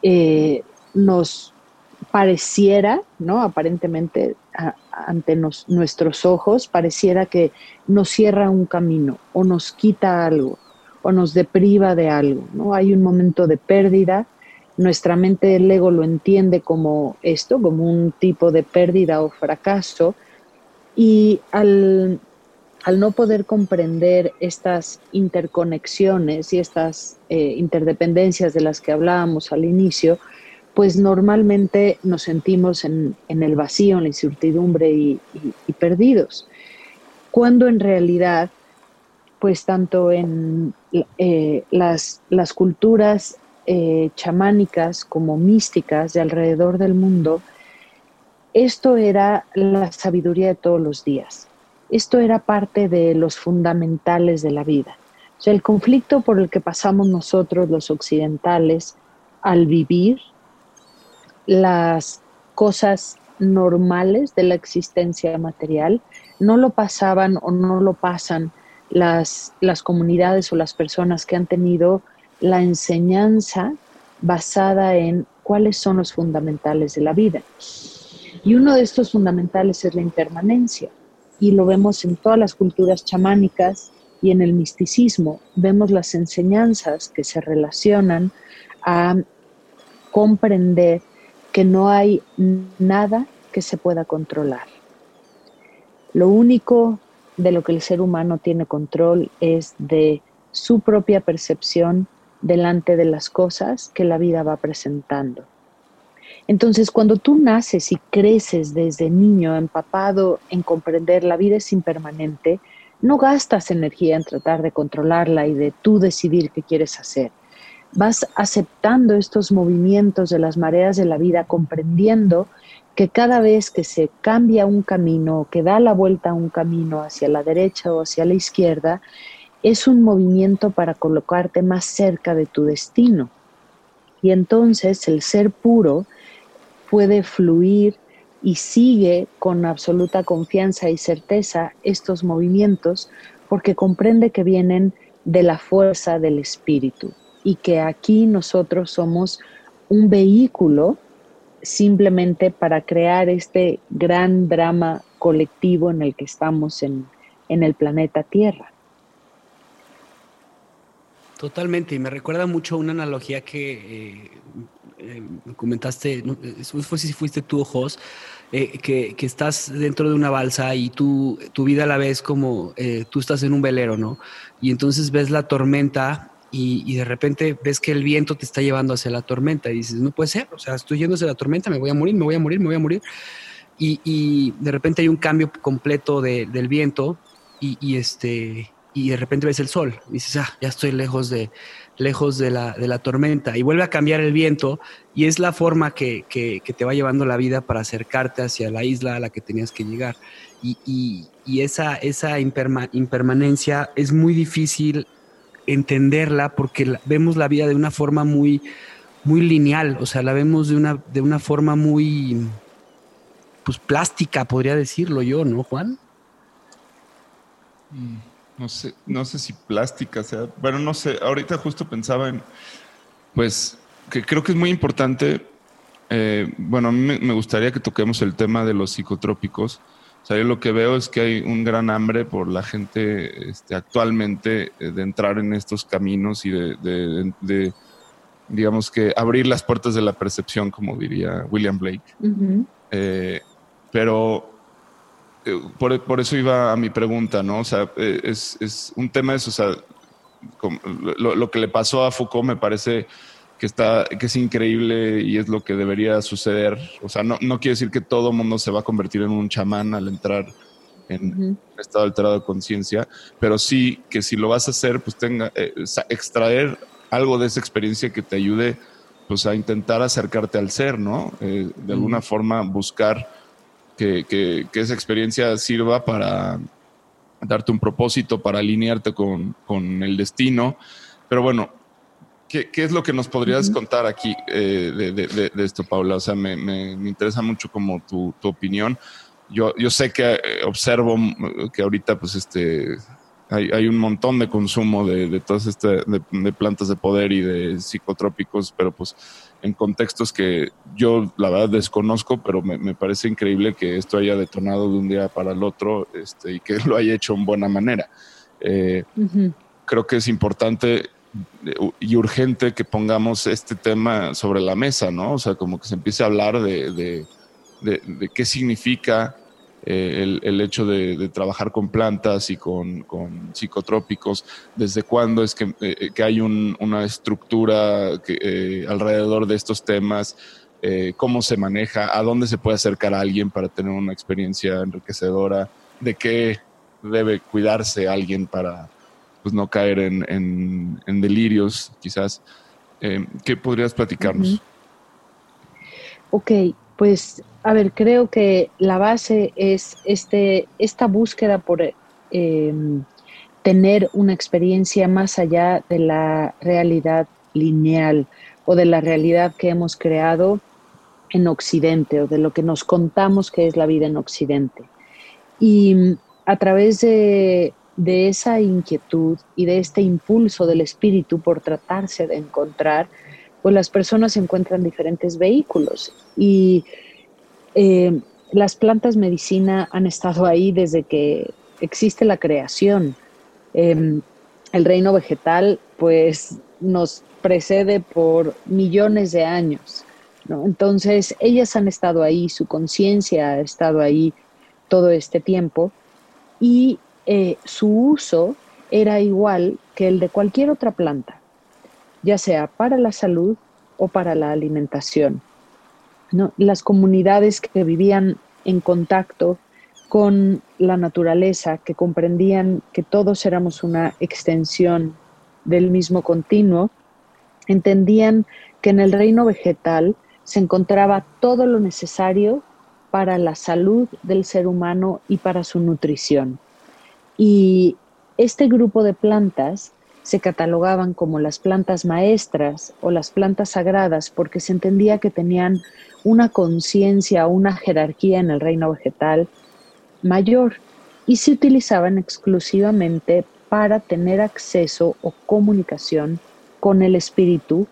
eh, nos pareciera, ¿no? Aparentemente ante nuestros ojos, pareciera que nos cierra un camino o nos quita algo o nos depriva de algo, ¿no? Hay un momento de pérdida, nuestra mente, el ego lo entiende como esto, como un tipo de pérdida o fracaso, y al, no poder comprender estas interconexiones y estas eh, interdependencias de las que hablábamos al inicio, pues normalmente nos sentimos en, el vacío, en la incertidumbre y, perdidos. Cuando en realidad, pues tanto en eh, las, culturas eh, chamánicas como místicas de alrededor del mundo, esto era la sabiduría de todos los días. Esto era parte de los fundamentales de la vida. O sea, el conflicto por el que pasamos nosotros los occidentales al vivir las cosas normales de la existencia material, no lo pasaban o no lo pasan las, las comunidades o las personas que han tenido la enseñanza basada en cuáles son los fundamentales de la vida. Y uno de estos fundamentales es la impermanencia. Y lo vemos en todas las culturas chamánicas y en el misticismo. Vemos las enseñanzas que se relacionan a comprender que no hay nada que se pueda controlar. Lo único de lo que el ser humano tiene control es de su propia percepción delante de las cosas que la vida va presentando. Entonces, cuando tú naces y creces desde niño empapado en comprender la vida es impermanente, no gastas energía en tratar de controlarla y de tú decidir qué quieres hacer. Vas aceptando estos movimientos de las mareas de la vida, comprendiendo que cada vez que se cambia un camino, que da la vuelta a un camino hacia la derecha o hacia la izquierda, es un movimiento para colocarte más cerca de tu destino. Y entonces el ser puro puede fluir y sigue con absoluta confianza y certeza estos movimientos porque comprende que vienen de la fuerza del espíritu y que aquí nosotros somos un vehículo simplemente para crear este gran drama colectivo en el que estamos en, el planeta Tierra. Totalmente, y me recuerda mucho una analogía que eh, eh, comentaste, no, fue si fuiste tú, Jos, eh, que, que, estás dentro de una balsa y tú, tu vida la ves como eh, tú estás en un velero, ¿no? Y entonces ves la tormenta y, y, de repente ves que el viento te está llevando hacia la tormenta y dices, no puede ser, o sea, estoy yendo hacia la tormenta, me voy a morir, me voy a morir, me voy a morir. Y, y de repente hay un cambio completo de, del viento y, y, este, y de repente ves el sol. Y dices, ah, ya estoy lejos de, lejos de la, de la, tormenta y vuelve a cambiar el viento y es la forma que, que, te va llevando la vida para acercarte hacia la isla a la que tenías que llegar. Y, y, esa, esa imperma, impermanencia es muy difícil entenderla porque vemos la vida de una forma muy, muy lineal, o sea, la vemos de una, de una forma muy pues plástica, podría decirlo yo, ¿no, Juan? Mm no sé, no sé si plástica sea, bueno, no sé, ahorita justo pensaba en, pues, que creo que es muy importante, eh, bueno, a mí me, gustaría que toquemos el tema de los psicotrópicos. O sea, yo lo que veo es que hay un gran hambre por la gente este, actualmente eh, de entrar en estos caminos y de, de, de, digamos que, abrir las puertas de la percepción, como diría William Blake. Uh -huh. eh, pero por, por, eso iba a mi pregunta, ¿no? O sea, es, es un tema eso, o sea, lo, lo, que le pasó a Foucault me parece que, está, que es increíble y es lo que debería suceder. O sea, no, no quiere decir que todo el mundo se va a convertir en un chamán al entrar en uh -huh. estado alterado de conciencia, pero sí que si lo vas a hacer, pues tenga, eh, extraer algo de esa experiencia que te ayude pues a intentar acercarte al ser, ¿no? Eh, de alguna uh -huh. forma buscar que, que, que, esa experiencia sirva para darte un propósito, para alinearte con, con el destino. Pero bueno, ¿qué, ¿qué, es lo que nos podrías uh -huh. contar aquí eh, de, de, de, esto, Paula? O sea, me, me, me interesa mucho como tu, tu, opinión. Yo, yo sé que eh, observo que ahorita pues este hay, hay, un montón de consumo de, de todas estas de, de, plantas de poder y de psicotrópicos, pero pues en contextos que yo la verdad desconozco, pero me, me, parece increíble que esto haya detonado de un día para el otro este, y que *laughs* lo haya hecho en buena manera. Eh, uh -huh. Creo que es importante y urgente que pongamos este tema sobre la mesa, ¿no? O sea, como que se empiece a hablar de, de, de, de qué significa eh, el, hecho de, trabajar con plantas y con, psicotrópicos, desde cuándo es que, eh, que hay un, una estructura eh, alrededor de estos temas, eh, cómo se maneja, a dónde se puede acercar a alguien para tener una experiencia enriquecedora, de qué debe cuidarse alguien para pues, no caer en, delirios, quizás. Eh, ¿Qué podrías platicarnos? Uh. Ok, pues a ver, creo que la base es este, esta búsqueda por eh, tener una experiencia más allá de la realidad lineal o de la realidad que hemos creado en Occidente o de lo que nos contamos que es la vida en Occidente. Y a través de, de esa inquietud y de este impulso del espíritu por tratarse de encontrar, pues las personas encuentran diferentes vehículos y eh, las plantas medicina han estado ahí desde que existe la creación. Eh, el reino vegetal, pues, nos precede por millones de años. ¿no? Entonces, ellas han estado ahí, su conciencia ha estado ahí todo este tiempo y eh, su uso era igual que el de cualquier otra planta, ya sea para la salud o para la alimentación. Las comunidades que vivían en contacto con la naturaleza, que comprendían que todos éramos una extensión del mismo continuo, entendían que en el reino vegetal se encontraba todo lo necesario para la salud del ser humano y para su nutrición. Y este grupo de plantas se catalogaban como las plantas maestras o las plantas sagradas porque se entendía que tenían una conciencia, una jerarquía en el reino vegetal mayor y se utilizaban exclusivamente para tener acceso o comunicación con el espíritu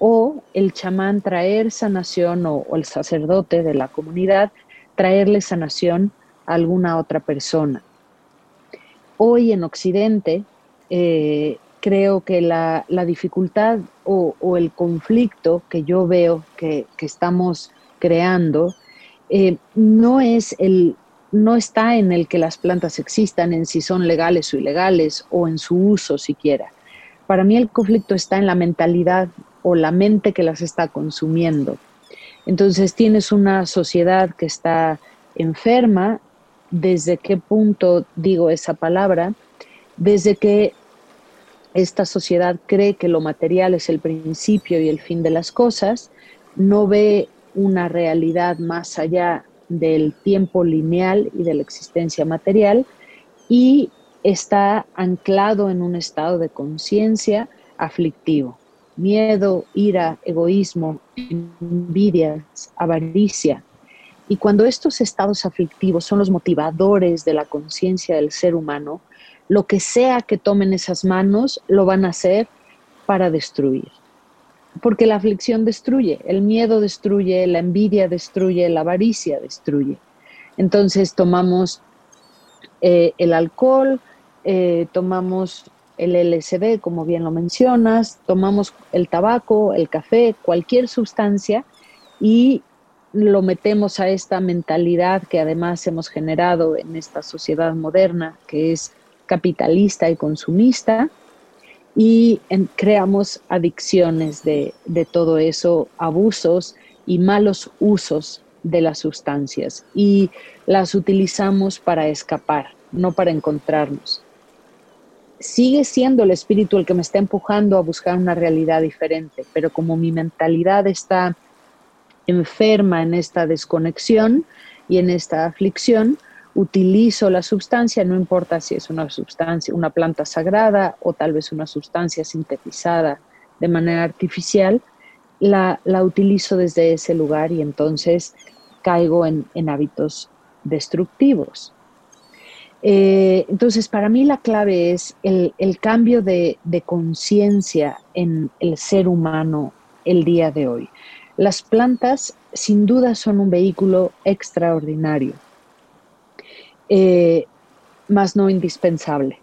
o el chamán traer sanación o, el sacerdote de la comunidad traerle sanación a alguna otra persona. Hoy en Occidente eh, creo que la, dificultad o, el conflicto que yo veo que, estamos creando eh, no es el no está en el que las plantas existan, en si son legales o ilegales o en su uso siquiera. Para mí el conflicto está en la mentalidad o la mente que las está consumiendo. Entonces tienes una sociedad que está enferma. ¿Desde qué punto digo esa palabra? Desde que esta sociedad cree que lo material es el principio y el fin de las cosas, no ve una realidad más allá del tiempo lineal y de la existencia material y está anclado en un estado de conciencia aflictivo. Miedo, ira, egoísmo, envidia, avaricia. Y cuando estos estados aflictivos son los motivadores de la conciencia del ser humano, lo que sea que tomen esas manos lo van a hacer para destruir. Porque la aflicción destruye, el miedo destruye, la envidia destruye, la avaricia destruye. Entonces tomamos eh, el alcohol, eh, tomamos el LSD, como bien lo mencionas, tomamos el tabaco, el café, cualquier sustancia y lo metemos a esta mentalidad que además hemos generado en esta sociedad moderna, que es capitalista y consumista, y creamos adicciones de, de todo eso, abusos y malos usos de las sustancias, y las utilizamos para escapar, no para encontrarnos. Sigue siendo el espíritu el que me está empujando a buscar una realidad diferente, pero como mi mentalidad está enferma en esta desconexión y en esta aflicción, utilizo la sustancia, no importa si es una sustancia, una planta sagrada o tal vez una sustancia sintetizada de manera artificial, la, utilizo desde ese lugar y entonces caigo en hábitos destructivos. Eh, entonces, para mí la clave es el, cambio de, conciencia en el ser humano el día de hoy. Las plantas sin duda son un vehículo extraordinario, eh, más no indispensable.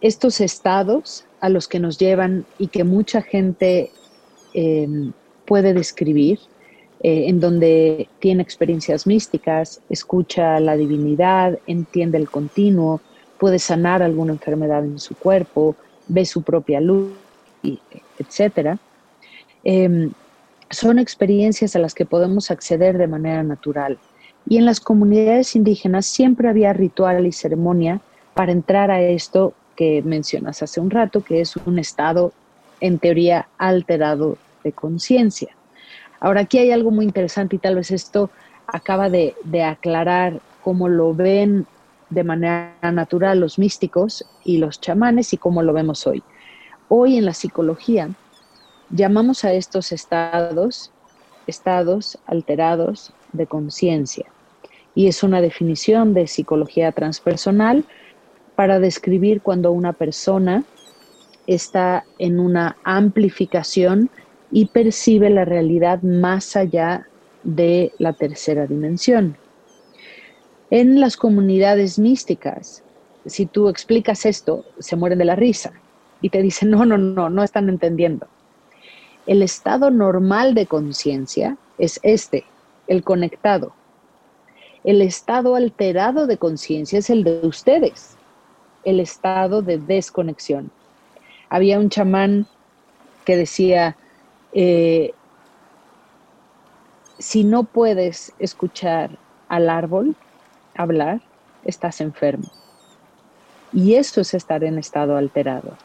Estos estados a los que nos llevan y que mucha gente eh, puede describir, eh, en donde tiene experiencias místicas, escucha la divinidad, entiende el continuo, puede sanar alguna enfermedad en su cuerpo, ve su propia luz, etc. Em, son experiencias a las que podemos acceder de manera natural. Y en las comunidades indígenas siempre había ritual y ceremonia para entrar a esto que mencionas hace un rato, que es un estado en teoría alterado de conciencia. Ahora, aquí hay algo muy interesante y tal vez esto acaba de, aclarar cómo lo ven de manera natural los místicos y los chamanes y cómo lo vemos hoy. Hoy en la psicología llamamos a estos estados estados alterados de conciencia y es una definición de psicología transpersonal para describir cuando una persona está en una amplificación y percibe la realidad más allá de la tercera dimensión. En las comunidades místicas, si tú explicas esto, se mueren de la risa y te dicen, no, no, no, no están entendiendo. El estado normal de conciencia es este, el conectado. El estado alterado de conciencia es el de ustedes. el estado de desconexión. Había un chamán que decía, eh, si no puedes escuchar al árbol hablar, estás enfermo. Y eso es estar en estado alterado.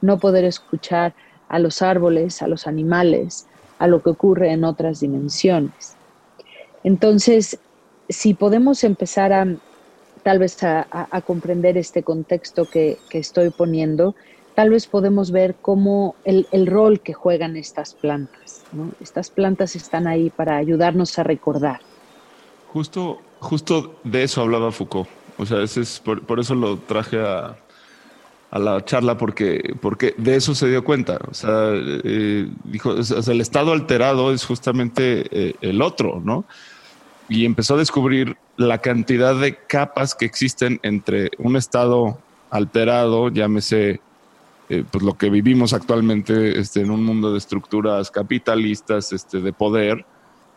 No poder escuchar a los árboles, a los animales, a lo que ocurre en otras dimensiones. Entonces, si podemos empezar a tal vez a, comprender este contexto que, estoy poniendo, tal vez podemos ver cómo el, rol que juegan estas plantas. Estas plantas están ahí para ayudarnos a recordar. Justo, justo de eso hablaba Foucault. O sea, ese es por, eso lo traje a, la charla, porque, porque de eso se dio cuenta. O sea, eh, dijo, el estado alterado es justamente eh, el otro, ¿no? Y empezó a descubrir la cantidad de capas que existen entre un estado alterado, llámese eh, pues lo que vivimos actualmente este, en un mundo de estructuras capitalistas, este, de poder,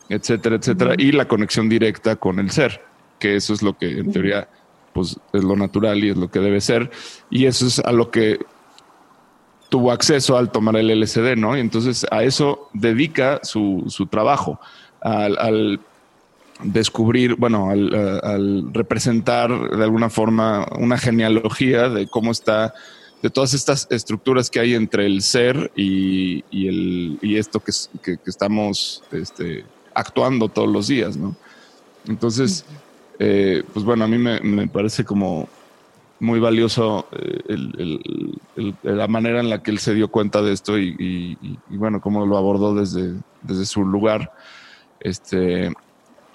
etcétera, etcétera, y la conexión directa con el ser, que eso es lo que en teoría pues es lo natural y es lo que debe ser, y eso es a lo que tuvo acceso al tomar el LSD, ¿no? Y entonces a eso dedica su, su trabajo, al, descubrir, bueno, al, representar de alguna forma una genealogía de cómo está, de todas estas estructuras que hay entre el ser y, el, y esto que, que, que, estamos este, actuando todos los días, ¿no? Entonces, eh, pues bueno, a mí me, parece como muy valioso eh, la manera en la que él se dio cuenta de esto y, bueno, cómo lo abordó desde, desde su lugar. Este,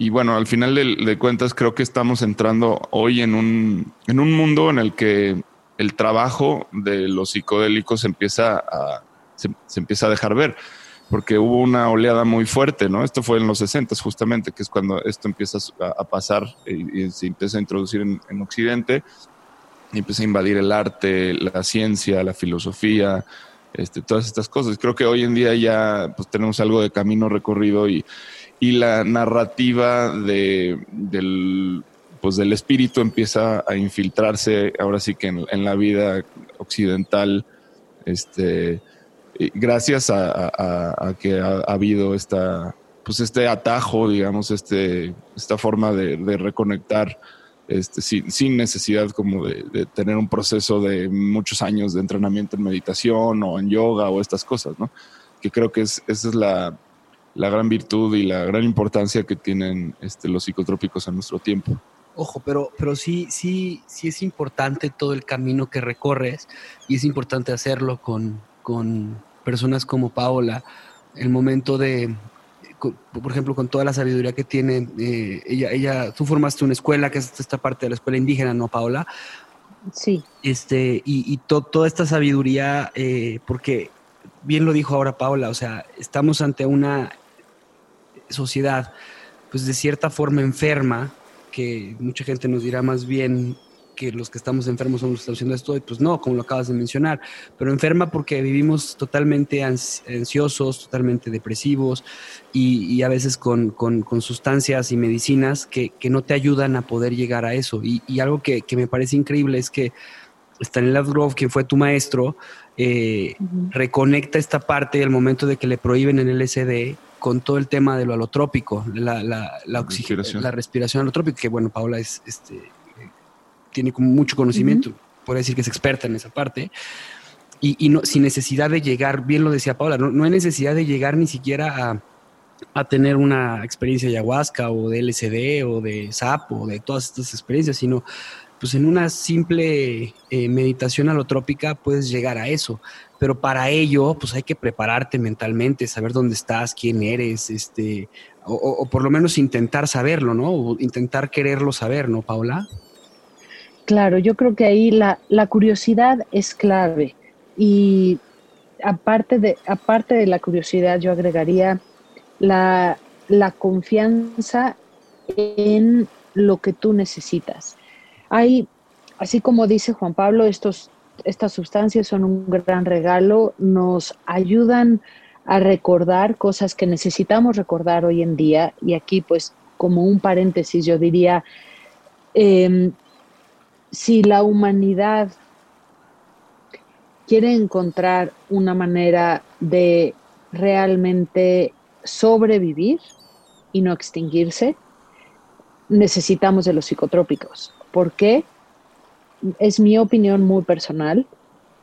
y bueno, al final de, cuentas creo que estamos entrando hoy en un, en un mundo en el que el trabajo de los psicodélicos empieza a, se empieza a dejar ver porque hubo una oleada muy fuerte, ¿no? Esto fue en los 60 justamente, que es cuando esto empieza a, pasar y, se empieza a introducir en, Occidente y empieza a invadir el arte, la ciencia, la filosofía, este, todas estas cosas. Creo que hoy en día ya pues, tenemos algo de camino recorrido y, la narrativa pues, del espíritu empieza a infiltrarse ahora sí que en, la vida occidental, este gracias a, que ha, habido pues este atajo, digamos, este, esta forma de, reconectar este, sin, necesidad como de, tener un proceso de muchos años de entrenamiento en meditación o en yoga o estas cosas, ¿no? Que creo que es, esa es la, gran virtud y la gran importancia que tienen este, los psicotrópicos en nuestro tiempo. Ojo, pero, pero sí, sí, sí es importante todo el camino que recorres y es importante hacerlo con, con personas como Paola, el momento de, por ejemplo, con toda la sabiduría que tiene, eh, ella, ella, tú formaste una escuela, que es esta parte de la escuela indígena, ¿no, Paola? Sí. Este, y, y toda esta sabiduría, eh, porque bien lo dijo ahora Paola, o sea, estamos ante una sociedad, pues de cierta forma enferma, que mucha gente nos dirá más bien que los que estamos enfermos somos los que estamos haciendo esto, y pues no, como lo acabas de mencionar, pero enferma porque vivimos totalmente ansiosos, totalmente depresivos y, a veces con, sustancias y medicinas que, no te ayudan a poder llegar a eso. Y, algo que, me parece increíble es que Stanislav Grove, quien fue tu maestro, eh, reconecta esta parte al momento de que le prohíben en el SD con todo el tema de lo alotrópico, la, la, la, la respiración alotrópica, que bueno, Paula es este, tiene mucho conocimiento, puede decir que es experta en esa parte. Y, no, sin necesidad de llegar, bien lo decía Paula, no, hay necesidad de llegar ni siquiera a, a, tener una experiencia de ayahuasca o de LSD o de SAP o de todas estas experiencias, sino pues en una simple eh, meditación alotrópica puedes llegar a eso. Pero para ello, pues hay que prepararte mentalmente, saber dónde estás, quién eres, este, o, o por lo menos intentar saberlo, ¿no? O intentar quererlo saber, ¿no, Paula? Claro, yo creo que ahí la, curiosidad es clave y aparte de, aparte de la curiosidad yo agregaría la, confianza en lo que tú necesitas. Así como dice Juan Pablo, estos, estas sustancias son un gran regalo, nos ayudan a recordar cosas que necesitamos recordar hoy en día y aquí pues como un paréntesis yo diría, em, si la humanidad quiere encontrar una manera de realmente sobrevivir y no extinguirse, necesitamos de los psicotrópicos. ¿Por qué? Es mi opinión muy personal,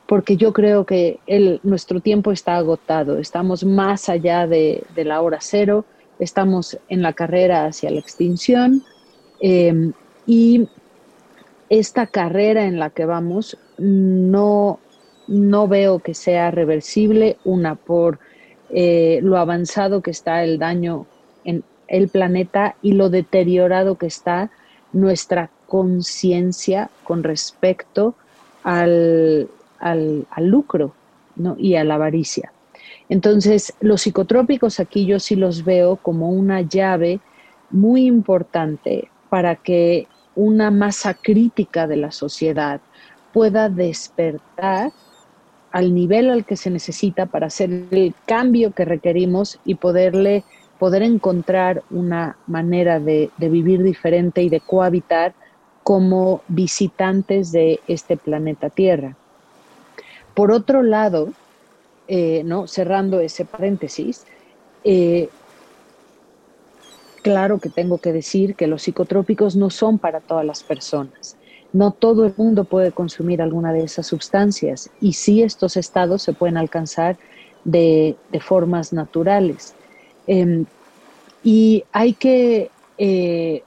porque yo creo que nuestro tiempo está agotado, estamos más allá de, la hora cero, estamos en la carrera hacia la extinción eh, y esta carrera en la que vamos no, no veo que sea reversible, una por eh, lo avanzado que está el daño en el planeta y lo deteriorado que está nuestra conciencia con respecto al, lucro y a la avaricia. Entonces, los psicotrópicos aquí yo sí los veo como una llave muy importante para que una masa crítica de la sociedad pueda despertar al nivel al que se necesita para hacer el cambio que requerimos y poderle poder encontrar una manera de, vivir diferente y de cohabitar como visitantes de este planeta Tierra. Por otro lado, eh, ¿no? cerrando ese paréntesis, eh, claro que tengo que decir que los psicotrópicos no son para todas las personas. No todo el mundo puede consumir alguna de esas sustancias y sí estos estados se pueden alcanzar de, formas naturales. Em, y hay que eh,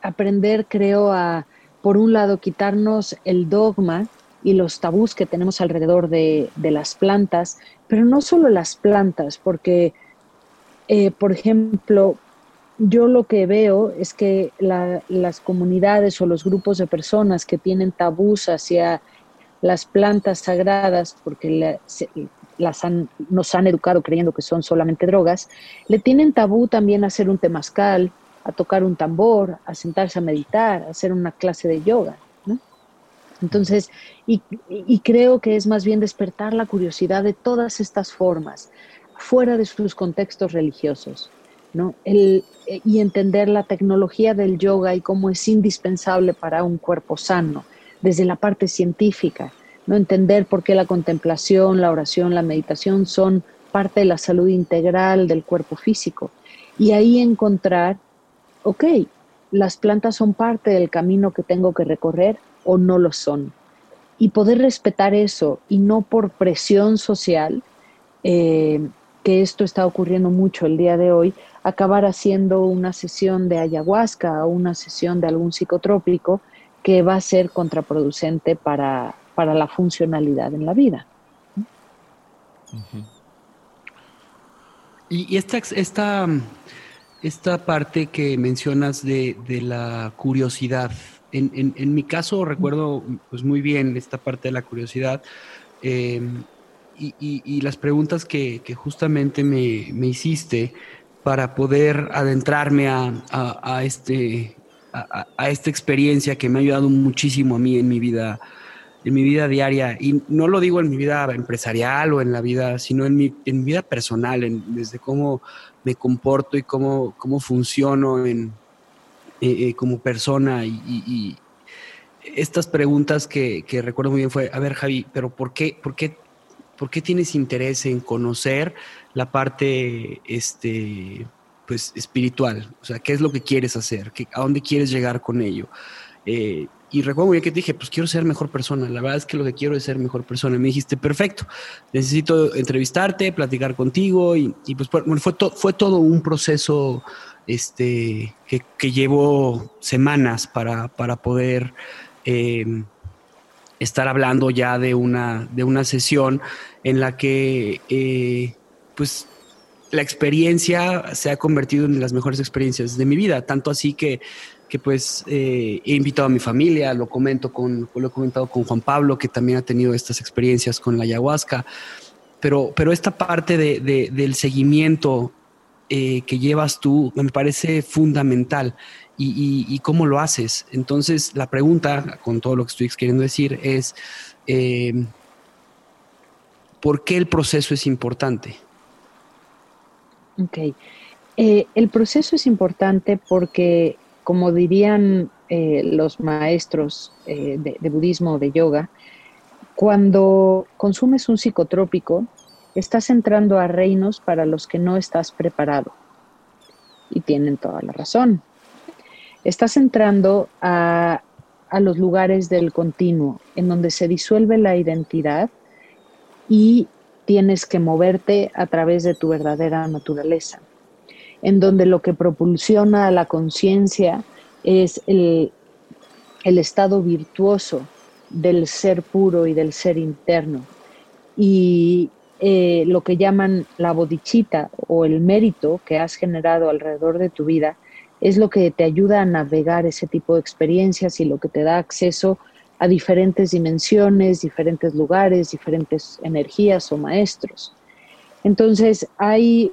aprender, creo, a, por un lado, quitarnos el dogma y los tabús que tenemos alrededor de, las plantas, pero no solo las plantas, porque, eh, por ejemplo, yo lo que veo es que las comunidades o los grupos de personas que tienen tabús hacia las plantas sagradas, porque las nos han educado creyendo que son solamente drogas, le tienen tabú también a hacer un temazcal, a tocar un tambor, a sentarse a meditar, a hacer una clase de yoga. Entonces, y, y creo que es más bien despertar la curiosidad de todas estas formas, fuera de sus contextos religiosos. Eh, y entender la tecnología del yoga y cómo es indispensable para un cuerpo sano, desde la parte científica, ¿no? Entender por qué la contemplación, la oración, la meditación son parte de la salud integral del cuerpo físico. Y ahí encontrar, ok, las plantas son parte del camino que tengo que recorrer o no lo son. Y poder respetar eso y no por presión social, eh, que esto está ocurriendo mucho el día de hoy, acabar haciendo una sesión de ayahuasca o una sesión de algún psicotrópico que va a ser contraproducente para, la funcionalidad en la vida. Y, esta, esta, esta, parte que mencionas de, la curiosidad, en, mi caso recuerdo pues, muy bien esta parte de la curiosidad. Eh, y, las preguntas que, justamente me, me, hiciste para poder adentrarme a, este, a, esta experiencia que me ha ayudado muchísimo a mí en mi vida en mi vida diaria. Y no lo digo en mi vida empresarial o en la vida sino en mi, en vida personal en, desde cómo me comporto y cómo, cómo funciono en, eh, eh, como persona. Y, estas preguntas que, que, recuerdo muy bien fue a ver Javi pero por qué por qué por qué tienes interés en conocer la parte este, pues, espiritual. O sea, ¿qué es lo que quieres hacer? ¿A dónde quieres llegar con ello? Eh, y recuerdo muy bien que te dije, pues quiero ser mejor persona. La verdad es que lo que quiero es ser mejor persona. Y me dijiste, perfecto, necesito entrevistarte, platicar contigo. Y, pues fue todo un proceso este, que, llevó semanas para, para poder eh, estar hablando ya de una, de una sesión en la que eh, pues la experiencia se ha convertido en las mejores experiencias de mi vida, tanto así que, que pues eh, he invitado a mi familia, lo comento con, lo he comentado con Juan Pablo, que también ha tenido estas experiencias con la ayahuasca, pero, pero esta parte de, del seguimiento eh, que llevas tú me parece fundamental y, cómo lo haces. Entonces la pregunta, con todo lo que estoy queriendo decir, es... Eh, ¿Por qué el proceso es importante? Ok. Eh, el proceso es importante porque, como dirían eh, los maestros eh, de budismo o de yoga, cuando consumes un psicotrópico, estás entrando a reinos para los que no estás preparado. Y tienen toda la razón. Estás entrando a, a los lugares del continuo, en donde se disuelve la identidad y tienes que moverte a través de tu verdadera naturaleza, en donde lo que propulsiona a la conciencia es el, el estado virtuoso del ser puro y del ser interno. Y eh, lo que llaman la bodichita o el mérito que has generado alrededor de tu vida es lo que te ayuda a navegar ese tipo de experiencias y lo que te da acceso a diferentes dimensiones, diferentes lugares, diferentes energías o maestros. Entonces hay,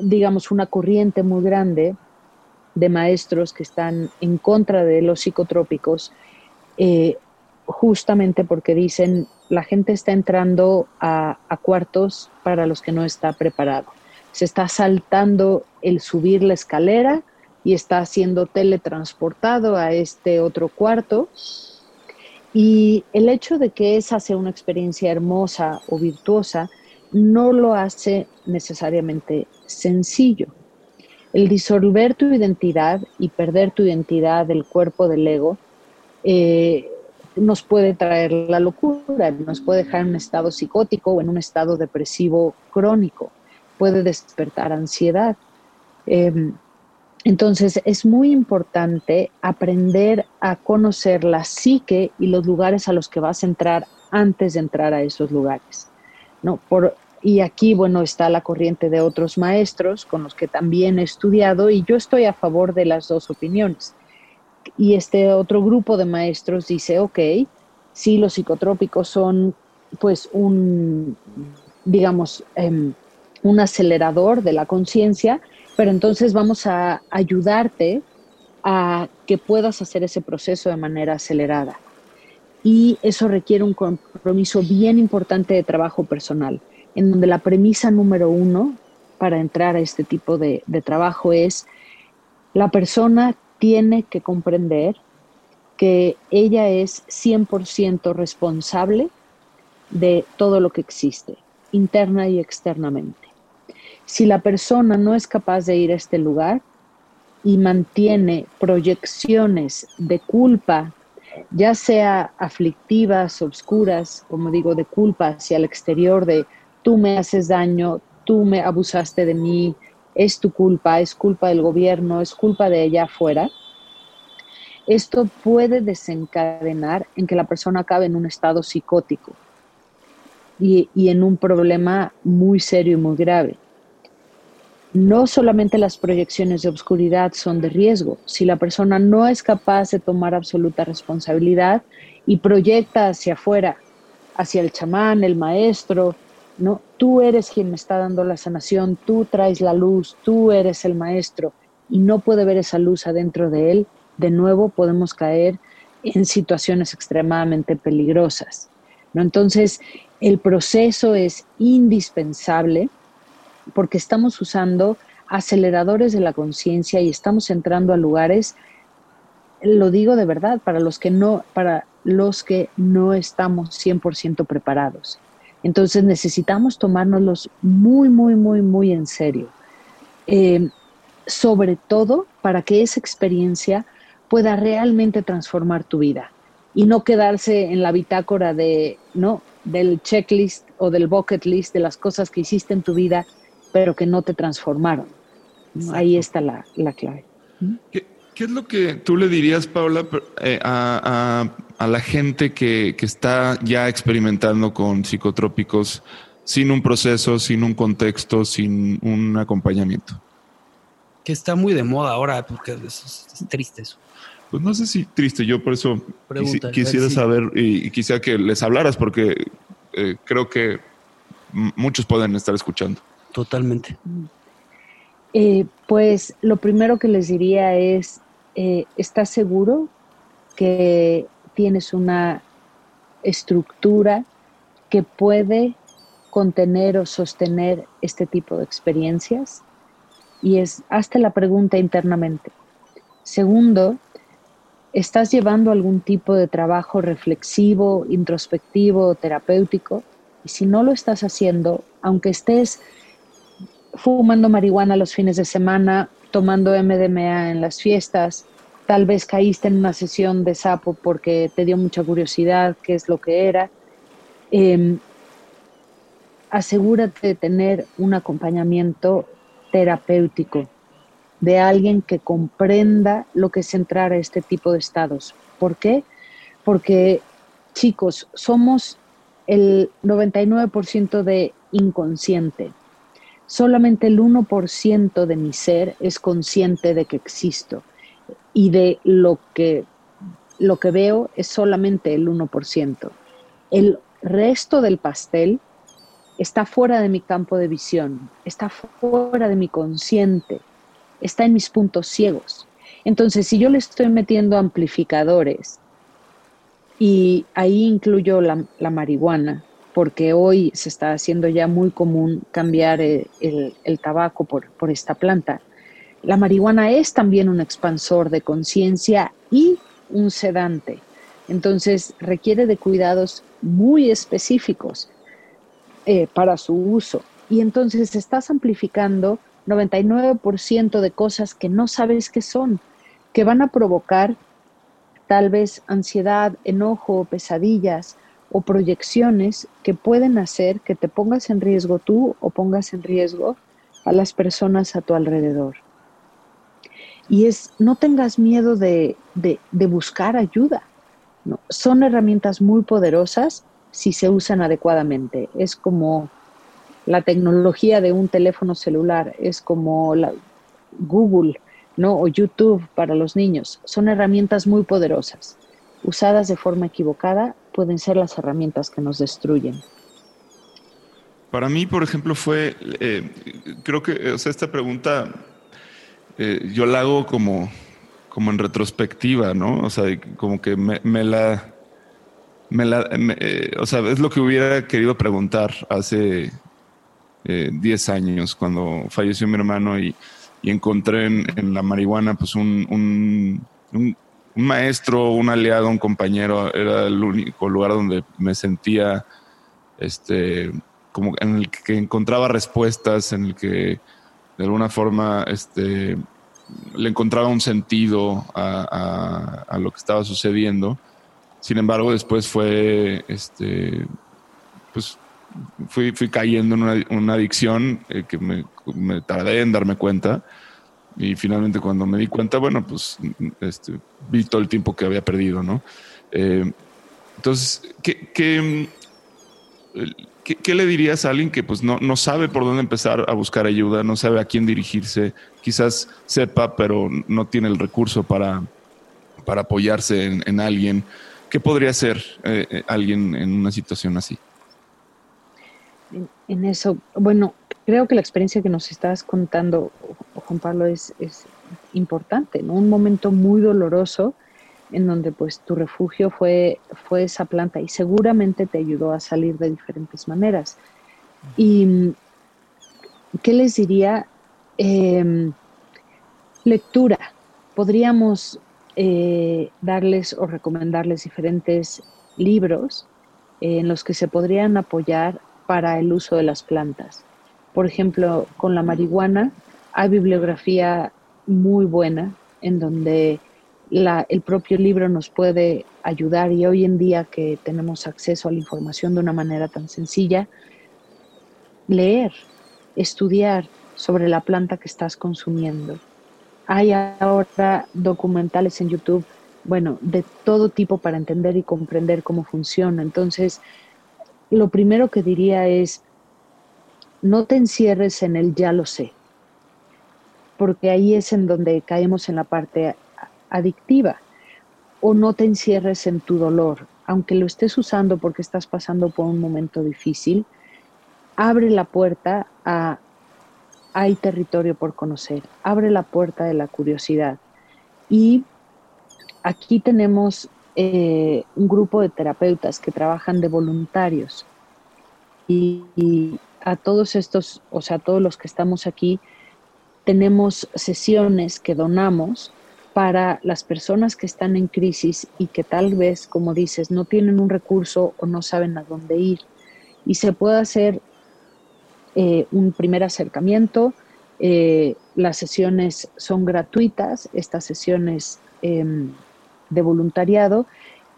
digamos, una corriente muy grande de maestros que están en contra de los psicotrópicos, eh, justamente porque dicen la gente está entrando a, a, cuartos para los que no está preparado. Se está saltando el subir la escalera y está siendo teletransportado a este otro cuarto. Y el hecho de que esa sea una experiencia hermosa o virtuosa no lo hace necesariamente sencillo. El disolver tu identidad y perder tu identidad del cuerpo del ego eh, nos puede traer la locura, nos puede dejar en un estado psicótico o en un estado depresivo crónico, puede despertar ansiedad. Eh, entonces es muy importante aprender a conocer la psique y los lugares a los que vas a entrar antes de entrar a esos lugares. ¿no? Y aquí, bueno, está la corriente de otros maestros con los que también he estudiado y yo estoy a favor de las dos opiniones. Y este otro grupo de maestros dice, ok, sí, los psicotrópicos son pues un, digamos, um, un acelerador de la conciencia, pero entonces vamos a ayudarte a que puedas hacer ese proceso de manera acelerada. Y eso requiere un compromiso bien importante de trabajo personal en donde la premisa número uno para entrar a este tipo de, de trabajo es la persona tiene que comprender que ella es 100% responsable de todo lo que existe, interna y externamente. Si la persona no es capaz de ir a este lugar y mantiene proyecciones de culpa, ya sea aflictivas, obscuras, como digo, de culpa hacia el exterior, de tú me haces daño, tú me abusaste de mí, es tu culpa, es culpa del gobierno, es culpa de allá afuera, esto puede desencadenar en que la persona acabe en un estado psicótico y, y, en un problema muy serio y muy grave. No solamente las proyecciones de oscuridad son de riesgo, si la persona no es capaz de tomar absoluta responsabilidad y proyecta hacia afuera, hacia el chamán, el maestro, ¿no? Tú eres quien me está dando la sanación, tú traes la luz, tú eres el maestro y no puede ver esa luz adentro de él, de nuevo podemos caer en situaciones extremadamente peligrosas. Entonces, el proceso es indispensable porque estamos usando aceleradores de la conciencia y estamos entrando a lugares, lo digo de verdad, para los que no, para los que no estamos 100% preparados. Entonces necesitamos tomárnoslos muy, muy, muy, muy en serio. Eh, sobre todo para que esa experiencia pueda realmente transformar tu vida y no quedarse en la bitácora de, ¿no? del checklist o del bucket list de las cosas que hiciste en tu vida, pero que no te transformaron. Ahí está la, la clave. ¿Qué, ¿Qué, es lo que tú le dirías, Paula, eh, a, a a la gente que, que, está ya experimentando con psicotrópicos sin un proceso, sin un contexto, sin un acompañamiento? Que está muy de moda ahora, porque es, es triste eso. Pues no sé si triste, yo por eso Pregunta, quisiera si... saber y, y, quisiera que les hablaras, porque eh, creo que muchos pueden estar escuchando. Totalmente. Eh, pues lo primero que les diría es, eh, ¿estás seguro que tienes una estructura que puede contener o sostener este tipo de experiencias? Y es, hazte la pregunta internamente. Segundo, ¿Estás llevando algún tipo de trabajo reflexivo, introspectivo, terapéutico? Y si no lo estás haciendo, aunque estés fumando marihuana los fines de semana, tomando MDMA en las fiestas, tal vez caíste en una sesión de sapo porque te dio mucha curiosidad qué es lo que era, em, asegúrate de tener un acompañamiento terapéutico de alguien que comprenda lo que es entrar a este tipo de estados. ¿Por qué? Porque, chicos, somos el 99% de inconsciente. Solamente el 1% de mi ser es consciente de que existo y de lo que, lo que veo es solamente el 1%. El resto del pastel está fuera de mi campo de visión, está fuera de mi consciente, está en mis puntos ciegos. Entonces, si yo le estoy metiendo amplificadores y ahí incluyo la, marihuana, porque hoy se está haciendo ya muy común cambiar el, tabaco por, por esta planta, la marihuana es también un expansor de conciencia y un sedante. Entonces requiere de cuidados muy específicos eh, para su uso. Y entonces estás amplificando 99% de cosas que no sabes qué son, que van a provocar tal vez ansiedad, enojo, pesadillas o proyecciones que pueden hacer que te pongas en riesgo tú o pongas en riesgo a las personas a tu alrededor. Y es, no tengas miedo de, buscar ayuda. Son herramientas muy poderosas si se usan adecuadamente. Es como la tecnología de un teléfono celular, es como la Google, ¿no? O YouTube para los niños. Son herramientas muy poderosas. Usadas de forma equivocada, pueden ser las herramientas que nos destruyen. Para mí, por ejemplo, fue, eh, creo que, o sea, esta pregunta eh, yo la hago como, como en retrospectiva, ¿no? O sea, como que me, la, me la, eh, o sea, es lo que hubiera querido preguntar hace 10 años cuando falleció mi hermano y, encontré en, la marihuana pues un, un, maestro, un aliado, un compañero, era el único lugar donde me sentía este como en el que encontraba respuestas, en el que de alguna forma este le encontraba un sentido a, lo que estaba sucediendo. Sin embargo, después fue este pues fui, fui cayendo en una, adicción eh, que me, tardé en darme cuenta. Y finalmente cuando me di cuenta, bueno, pues este, vi todo el tiempo que había perdido, ¿no? Eh, entonces, ¿qué, qué, qué, le dirías a alguien que pues no, no sabe por dónde empezar a buscar ayuda, no sabe a quién dirigirse, quizás sepa, pero no tiene el recurso para, para apoyarse en, alguien? ¿Qué podría hacer eh, alguien en una situación así? en, eso, bueno, creo que la experiencia que nos estás contando, Juan Pablo, es, importante, ¿no? Un momento muy doloroso en donde pues tu refugio fue, fue esa planta y seguramente te ayudó a salir de diferentes maneras. ¿Y qué les diría? Em, lectura. Podríamos eh, darles o recomendarles diferentes libros en los que se podrían apoyar para el uso de las plantas. Por ejemplo, con la marihuana hay bibliografía muy buena en donde el propio libro nos puede ayudar y hoy en día que tenemos acceso a la información de una manera tan sencilla, leer, estudiar sobre la planta que estás consumiendo. Hay ahora documentales en YouTube, bueno, de todo tipo para entender y comprender cómo funciona. Entonces, lo primero que diría es, no te encierres en el ya lo sé, porque ahí es en donde caemos en la parte adictiva, o no te encierres en tu dolor, aunque lo estés usando porque estás pasando por un momento difícil, abre la puerta a hay territorio por conocer, abre la puerta de la curiosidad. Y aquí tenemos eh, un grupo de terapeutas que trabajan de voluntarios y, a todos estos, o sea, todos los que estamos aquí, tenemos sesiones que donamos para las personas que están en crisis y que tal vez, como dices, no tienen un recurso o no saben a dónde ir. Y se puede hacer eh, un primer acercamiento. Eh, las sesiones son gratuitas, estas sesiones em, de voluntariado,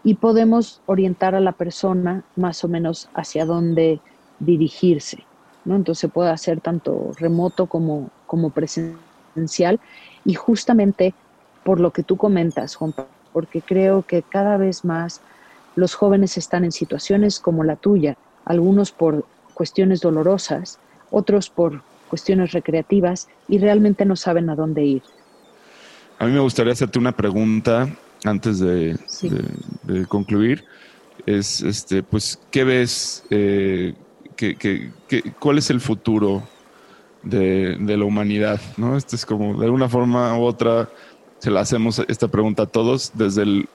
y podemos orientar a la persona más o menos hacia dónde dirigirse. ¿No? Entonces se puede hacer tanto remoto como, como presencial. Y justamente por lo que tú comentas, Juan, porque creo que cada vez más los jóvenes están en situaciones como la tuya, algunos por cuestiones dolorosas, otros por cuestiones recreativas y realmente no saben a dónde ir. A mí me gustaría hacerte una pregunta antes de, concluir. Es, este, pues, ¿qué ves? Eh, cuál es el futuro de, de, la humanidad? ¿no? Este es como, de alguna forma u otra, se la hacemos esta pregunta a todos, desde el,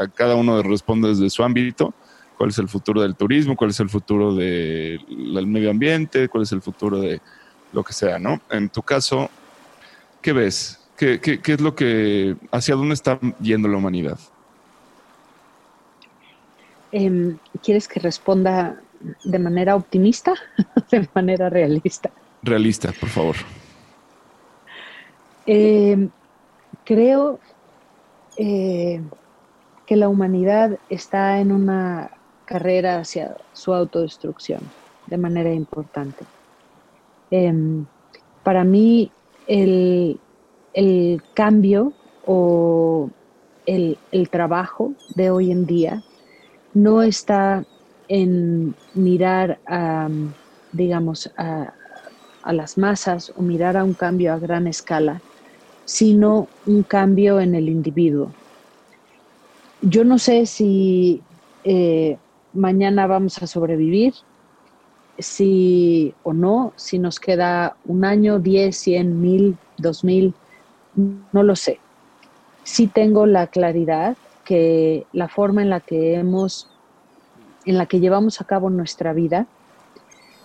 a cada uno responde desde su ámbito, cuál es el futuro del turismo, cuál es el futuro del medio ambiente, cuál es el futuro de lo que sea, ¿no? En tu caso, ¿qué ves? ¿Qué, qué, qué es lo que, hacia dónde está yendo la humanidad? Em, ¿Quieres que responda de manera optimista *laughs* de manera realista? Realista, por favor. Eh, Creo eh, que la humanidad está en una carrera hacia su autodestrucción de manera importante. Em, para mí, el, cambio o el, trabajo de hoy en día no está en mirar a, digamos, a, a las masas o mirar a un cambio a gran escala, sino un cambio en el individuo. Yo no sé si eh, mañana vamos a sobrevivir, si o no, si nos queda un año, diez, cien, mil, dos mil, no lo sé. Sí tengo la claridad que la forma en la que hemos, en la que llevamos a cabo nuestra vida,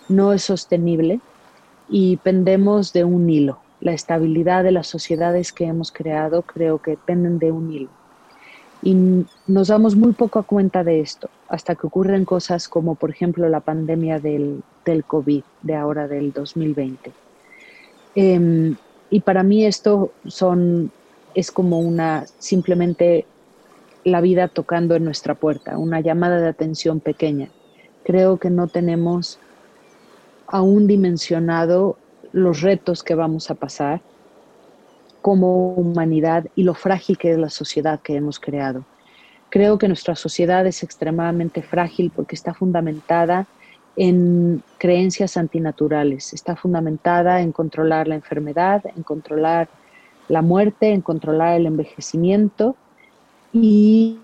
no es sostenible y pendemos de un hilo la estabilidad de las sociedades que hemos creado creo que dependen de un hilo. Y nos damos muy poco cuenta de esto hasta que ocurren cosas como por ejemplo la pandemia del, COVID de ahora del 2020. Em, y para mí esto es como una simplemente la vida tocando en nuestra puerta, una llamada de atención pequeña. Creo que no tenemos aún dimensionado los retos que vamos a pasar como humanidad y lo frágil que es la sociedad que hemos creado. Creo que nuestra sociedad es extremadamente frágil porque está fundamentada en creencias antinaturales, está fundamentada en controlar la enfermedad, en controlar la muerte, en controlar el envejecimiento y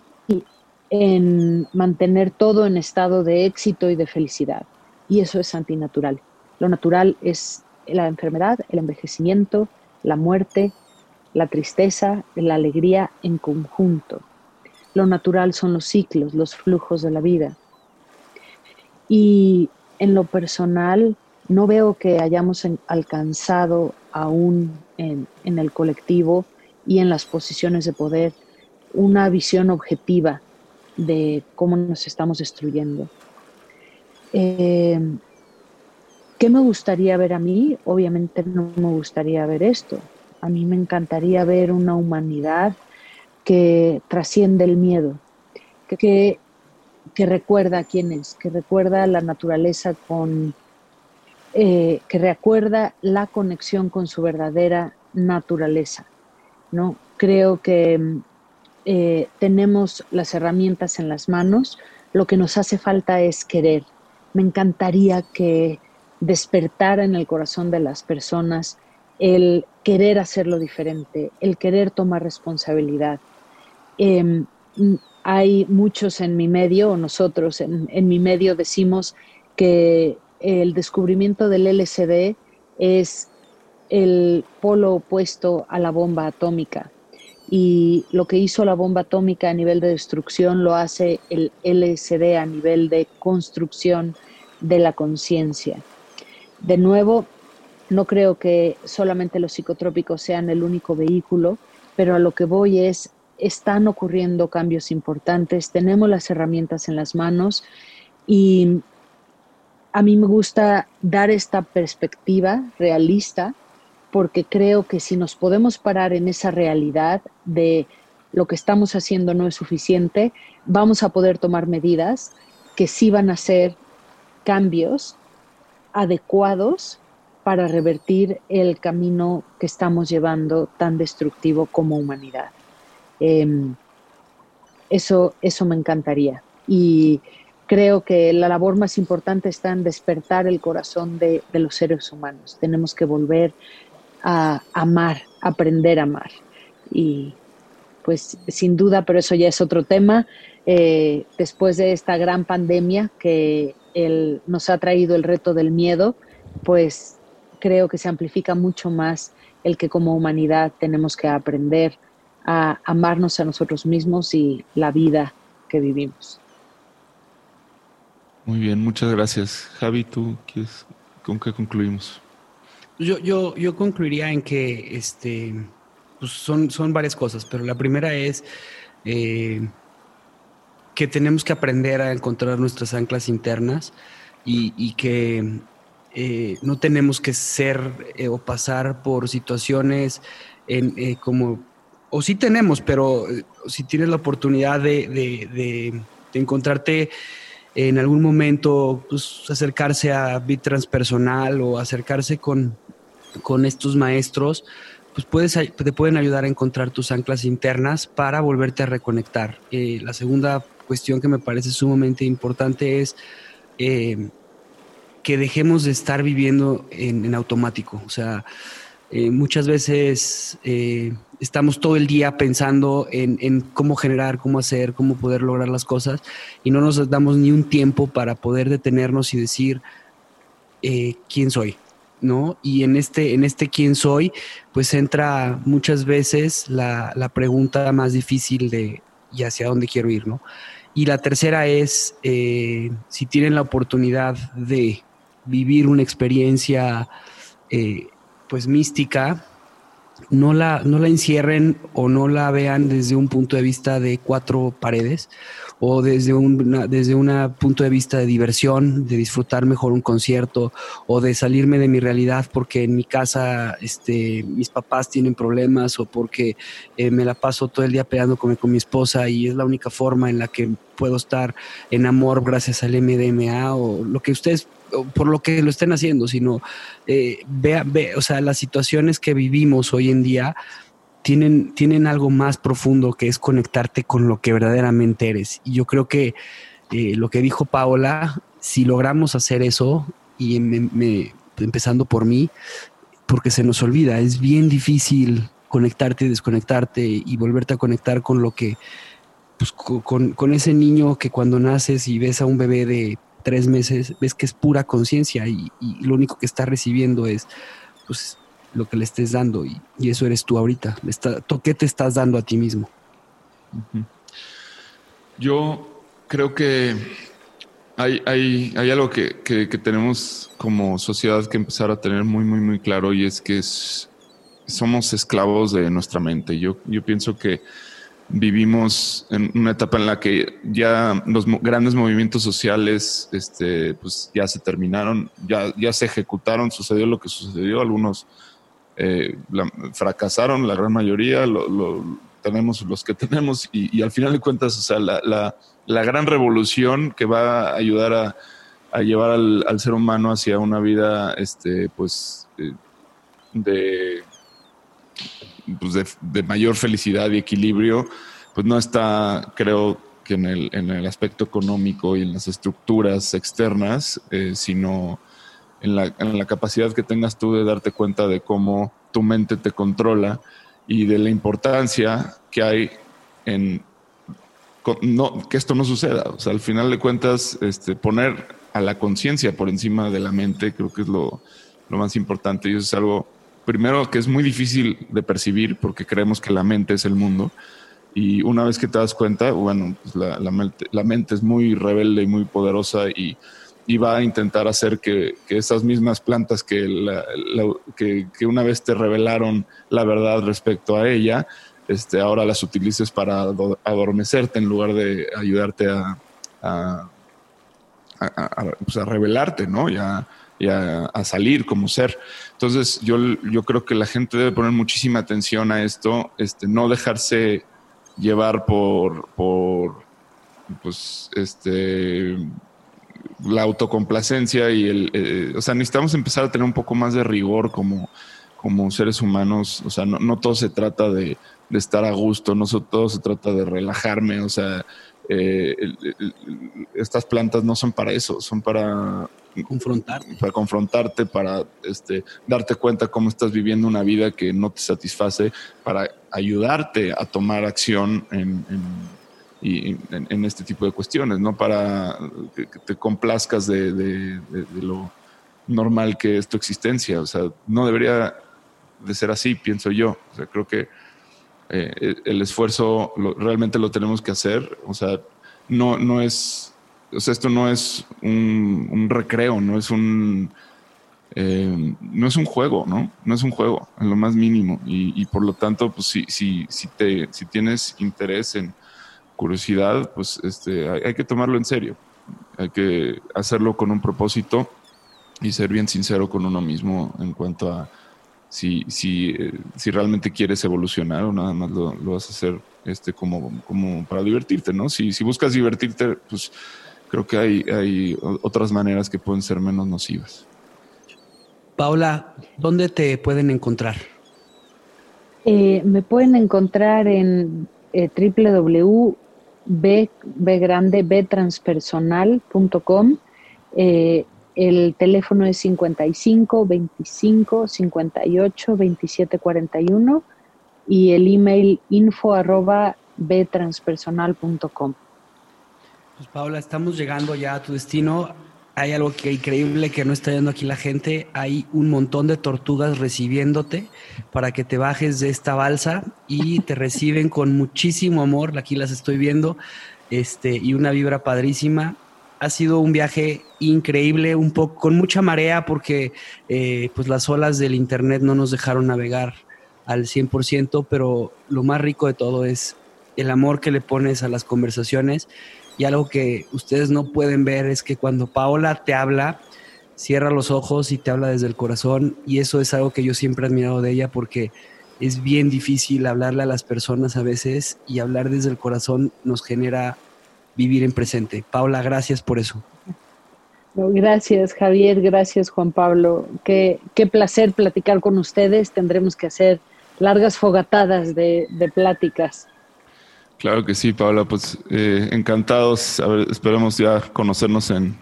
en mantener todo en estado de éxito y de felicidad. Y eso es antinatural. Lo natural es la enfermedad, el envejecimiento, la muerte, la tristeza, la alegría en conjunto. Lo natural son los ciclos, los flujos de la vida. Y en lo personal, no veo que hayamos alcanzado aún en, el colectivo y en las posiciones de poder una visión objetiva de cómo nos estamos destruyendo. Eh, ¿Qué me gustaría ver a mí? Obviamente no me gustaría ver esto. A mí me encantaría ver una humanidad que trasciende el miedo, que, que, recuerda quién es, que recuerda la naturaleza con, eh, que recuerda la conexión con su verdadera naturaleza. ¿no? Creo que eh, tenemos las herramientas en las manos, lo que nos hace falta es querer. Me encantaría que despertar en el corazón de las personas el querer hacerlo diferente, el querer tomar responsabilidad. Em, hay muchos en mi medio, o nosotros en, en, mi medio decimos que el descubrimiento del LSD es el polo opuesto a la bomba atómica. Y lo que hizo la bomba atómica a nivel de destrucción lo hace el LSD a nivel de construcción de la conciencia. De nuevo, no creo que solamente los psicotrópicos sean el único vehículo. pero a lo que voy es, están ocurriendo cambios importantes, tenemos las herramientas en las manos y a mí me gusta dar esta perspectiva realista porque creo que si nos podemos parar en esa realidad de lo que estamos haciendo no es suficiente, vamos a poder tomar medidas que sí van a ser cambios adecuados para revertir el camino que estamos llevando tan destructivo como humanidad. Em, eso, eso me encantaría. Y creo que la labor más importante está en despertar el corazón de, los seres humanos. Tenemos que volver a amar, aprender a amar. Y pues sin duda, pero eso ya es otro tema, eh, después de esta gran pandemia que nos ha traído el reto del miedo, pues creo que se amplifica mucho más el que como humanidad tenemos que aprender a amarnos a nosotros mismos y la vida que vivimos. Muy bien, muchas gracias. Javi, ¿tú quieres, con qué concluimos? Yo, yo, yo concluiría en que este, pues son, son varias cosas, pero la primera es eh, que tenemos que aprender a encontrar nuestras anclas internas y, que eh, no tenemos que ser eh, o pasar por situaciones en, como o sí tenemos, pero si tienes la oportunidad de, encontrarte en algún momento, pues acercarse a Bit Transpersonal o acercarse con, con estos maestros, pues puedes, te pueden ayudar a encontrar tus anclas internas para volverte a reconectar. Eh, la segunda cuestión que me parece sumamente importante es eh, que dejemos de estar viviendo en, automático. O sea, eh, muchas veces estamos todo el día pensando en, cómo generar, cómo hacer, cómo poder lograr las cosas y no nos damos ni un tiempo para poder detenernos y decir eh, quién soy, ¿no? Y en este, en este quién soy, pues entra muchas veces la, la pregunta más difícil de y hacia dónde quiero ir, ¿no? Y la tercera es si tienen la oportunidad de vivir una experiencia pues mística, no la, no la encierren o no la vean desde un punto de vista de cuatro paredes o desde un desde un punto de vista de diversión, de disfrutar mejor un concierto o de salirme de mi realidad porque en mi casa este, mis papás tienen problemas o porque eh, me la paso todo el día peleando con, con mi esposa y es la única forma en la que puedo estar en amor gracias al MDMA o lo que ustedes por lo que lo estén haciendo, sino eh, vea, ve, o sea, las situaciones que vivimos hoy en día tienen, tienen algo más profundo que es conectarte con lo que verdaderamente eres. Y yo creo que eh, lo que dijo Paola, si logramos hacer eso, y empezando por mí, porque se nos olvida, es bien difícil conectarte y desconectarte y volverte a conectar con lo que, pues, con, con ese niño que cuando naces y ves a un bebé de tres meses, ves que es pura conciencia y, lo único que está recibiendo es pues, lo que le estés dando y, eso eres tú ahorita. ¿Qué te estás dando a ti mismo? Yo creo que hay, hay, hay algo que, que, tenemos como sociedad que empezar a tener muy, muy, muy claro y es que somos esclavos de nuestra mente. Yo, yo pienso que vivimos en una etapa en la que ya los grandes movimientos sociales este, pues ya se terminaron, ya, ya se ejecutaron, sucedió lo que sucedió, algunos eh, fracasaron, la gran mayoría, lo, tenemos los que tenemos y, al final de cuentas, o sea, la, la, la gran revolución que va a ayudar a, a llevar al, al, ser humano hacia una vida este, pues, eh, de pues de, mayor felicidad y equilibrio, pues no está, creo que en el, en el aspecto económico y en las estructuras externas, eh, sino en la, en la capacidad que tengas tú de darte cuenta de cómo tu mente te controla y de la importancia que hay en no, que esto no suceda. O sea, al final de cuentas, este, poner a la conciencia por encima de la mente creo que es lo, lo más importante y eso es algo primero que es muy difícil de percibir porque creemos que la mente es el mundo. Y una vez que te das cuenta, bueno, pues la, mente, es muy rebelde y muy poderosa y, y va a intentar hacer que, que esas mismas plantas que, que, una vez te revelaron la verdad respecto a ella, este, ahora las utilices para adormecerte en lugar de ayudarte a, a, pues, revelarte, ¿no? Y, a, salir como ser. Entonces, yo, yo creo que la gente debe poner muchísima atención a esto, este, no dejarse llevar por, por pues, este, la autocomplacencia y el, eh, o sea, necesitamos empezar a tener un poco más de rigor como, como seres humanos, o sea, no, no todo se trata de, de, estar a gusto, no todo se trata de relajarme, o sea, eh, estas plantas no son para eso, son para confrontarte, para confrontarte, para este, darte cuenta cómo estás viviendo una vida que no te satisface, para ayudarte a tomar acción en, en, este tipo de cuestiones, no para que, te complazcas de, lo normal que es tu existencia. O sea, no debería de ser así, pienso yo. O sea, creo que eh, el esfuerzo realmente lo tenemos que hacer. O sea, no, no es, o sea, esto no es un, recreo, no es un, eh, no es un juego, ¿no? No es un juego, en lo más mínimo. Y, por lo tanto, pues si, si, si, te, si tienes interés en curiosidad, pues este, hay, que tomarlo en serio. Hay que hacerlo con un propósito y ser bien sincero con uno mismo en cuanto a si, si, eh, si realmente quieres evolucionar o nada más lo, vas a hacer este, como, como para divertirte, ¿no? Si, si buscas divertirte, pues creo que hay, hay otras maneras que pueden ser menos nocivas. Paula, ¿dónde te pueden encontrar? Eh, me pueden encontrar en eh, www.b, grande, btranspersonal.com. Eh, el teléfono es 55 25 58 27 41 y el email info arroba btranspersonal.com. Pues Paula, estamos llegando ya a tu destino. Hay algo que increíble que no está viendo aquí la gente. Hay un montón de tortugas recibiéndote para que te bajes de esta balsa y te reciben con muchísimo amor. Aquí las estoy viendo. Este, y una vibra padrísima ha sido un viaje increíble, un poco con mucha marea porque eh, pues las olas del internet no nos dejaron navegar al 100%, pero lo más rico de todo es el amor que le pones a las conversaciones y algo que ustedes no pueden ver es que cuando Paola te habla, cierra los ojos y te habla desde el corazón y eso es algo que yo siempre he admirado de ella porque es bien difícil hablarle a las personas a veces y hablar desde el corazón nos genera vivir en presente. Paula, gracias por eso. Gracias, Javier. Gracias, Juan Pablo. Qué, qué placer platicar con ustedes. Tendremos que hacer largas fogatadas de, pláticas. Claro que sí, Paula. Pues eh, encantados. A ver, esperemos ya conocernos en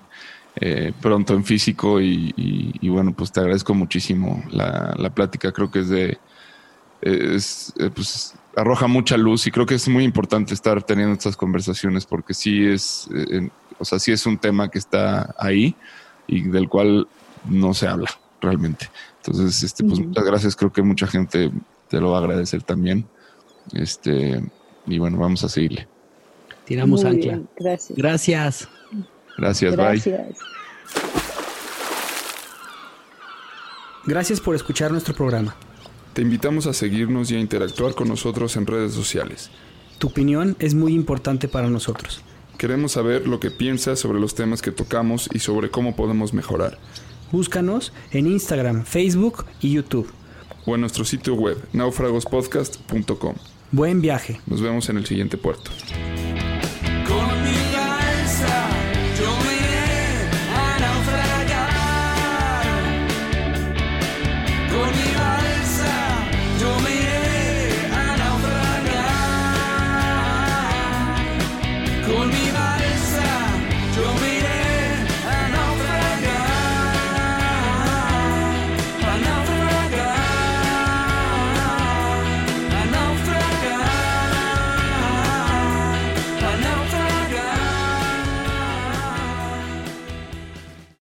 eh, pronto en físico y, bueno, pues te agradezco muchísimo la, la plática. Creo que es de es, eh, pues arroja mucha luz y creo que es muy importante estar teniendo estas conversaciones porque sí es, eh, o sea, sí es un tema que está ahí y del cual no se habla realmente. Entonces, este, pues muchas gracias. Creo que mucha gente te lo va a agradecer también. Este, y bueno, vamos a seguirle. Tiramos ancla. gracias. Gracias. Gracias, gracias. bye. Gracias por escuchar nuestro programa. Te invitamos a seguirnos y a interactuar con nosotros en redes sociales. Tu opinión es muy importante para nosotros. Queremos saber lo que piensas sobre los temas que tocamos y sobre cómo podemos mejorar. Búscanos en Instagram, Facebook y YouTube. O en nuestro sitio web, naufragospodcast.com. Buen viaje. Nos vemos en el siguiente puerto.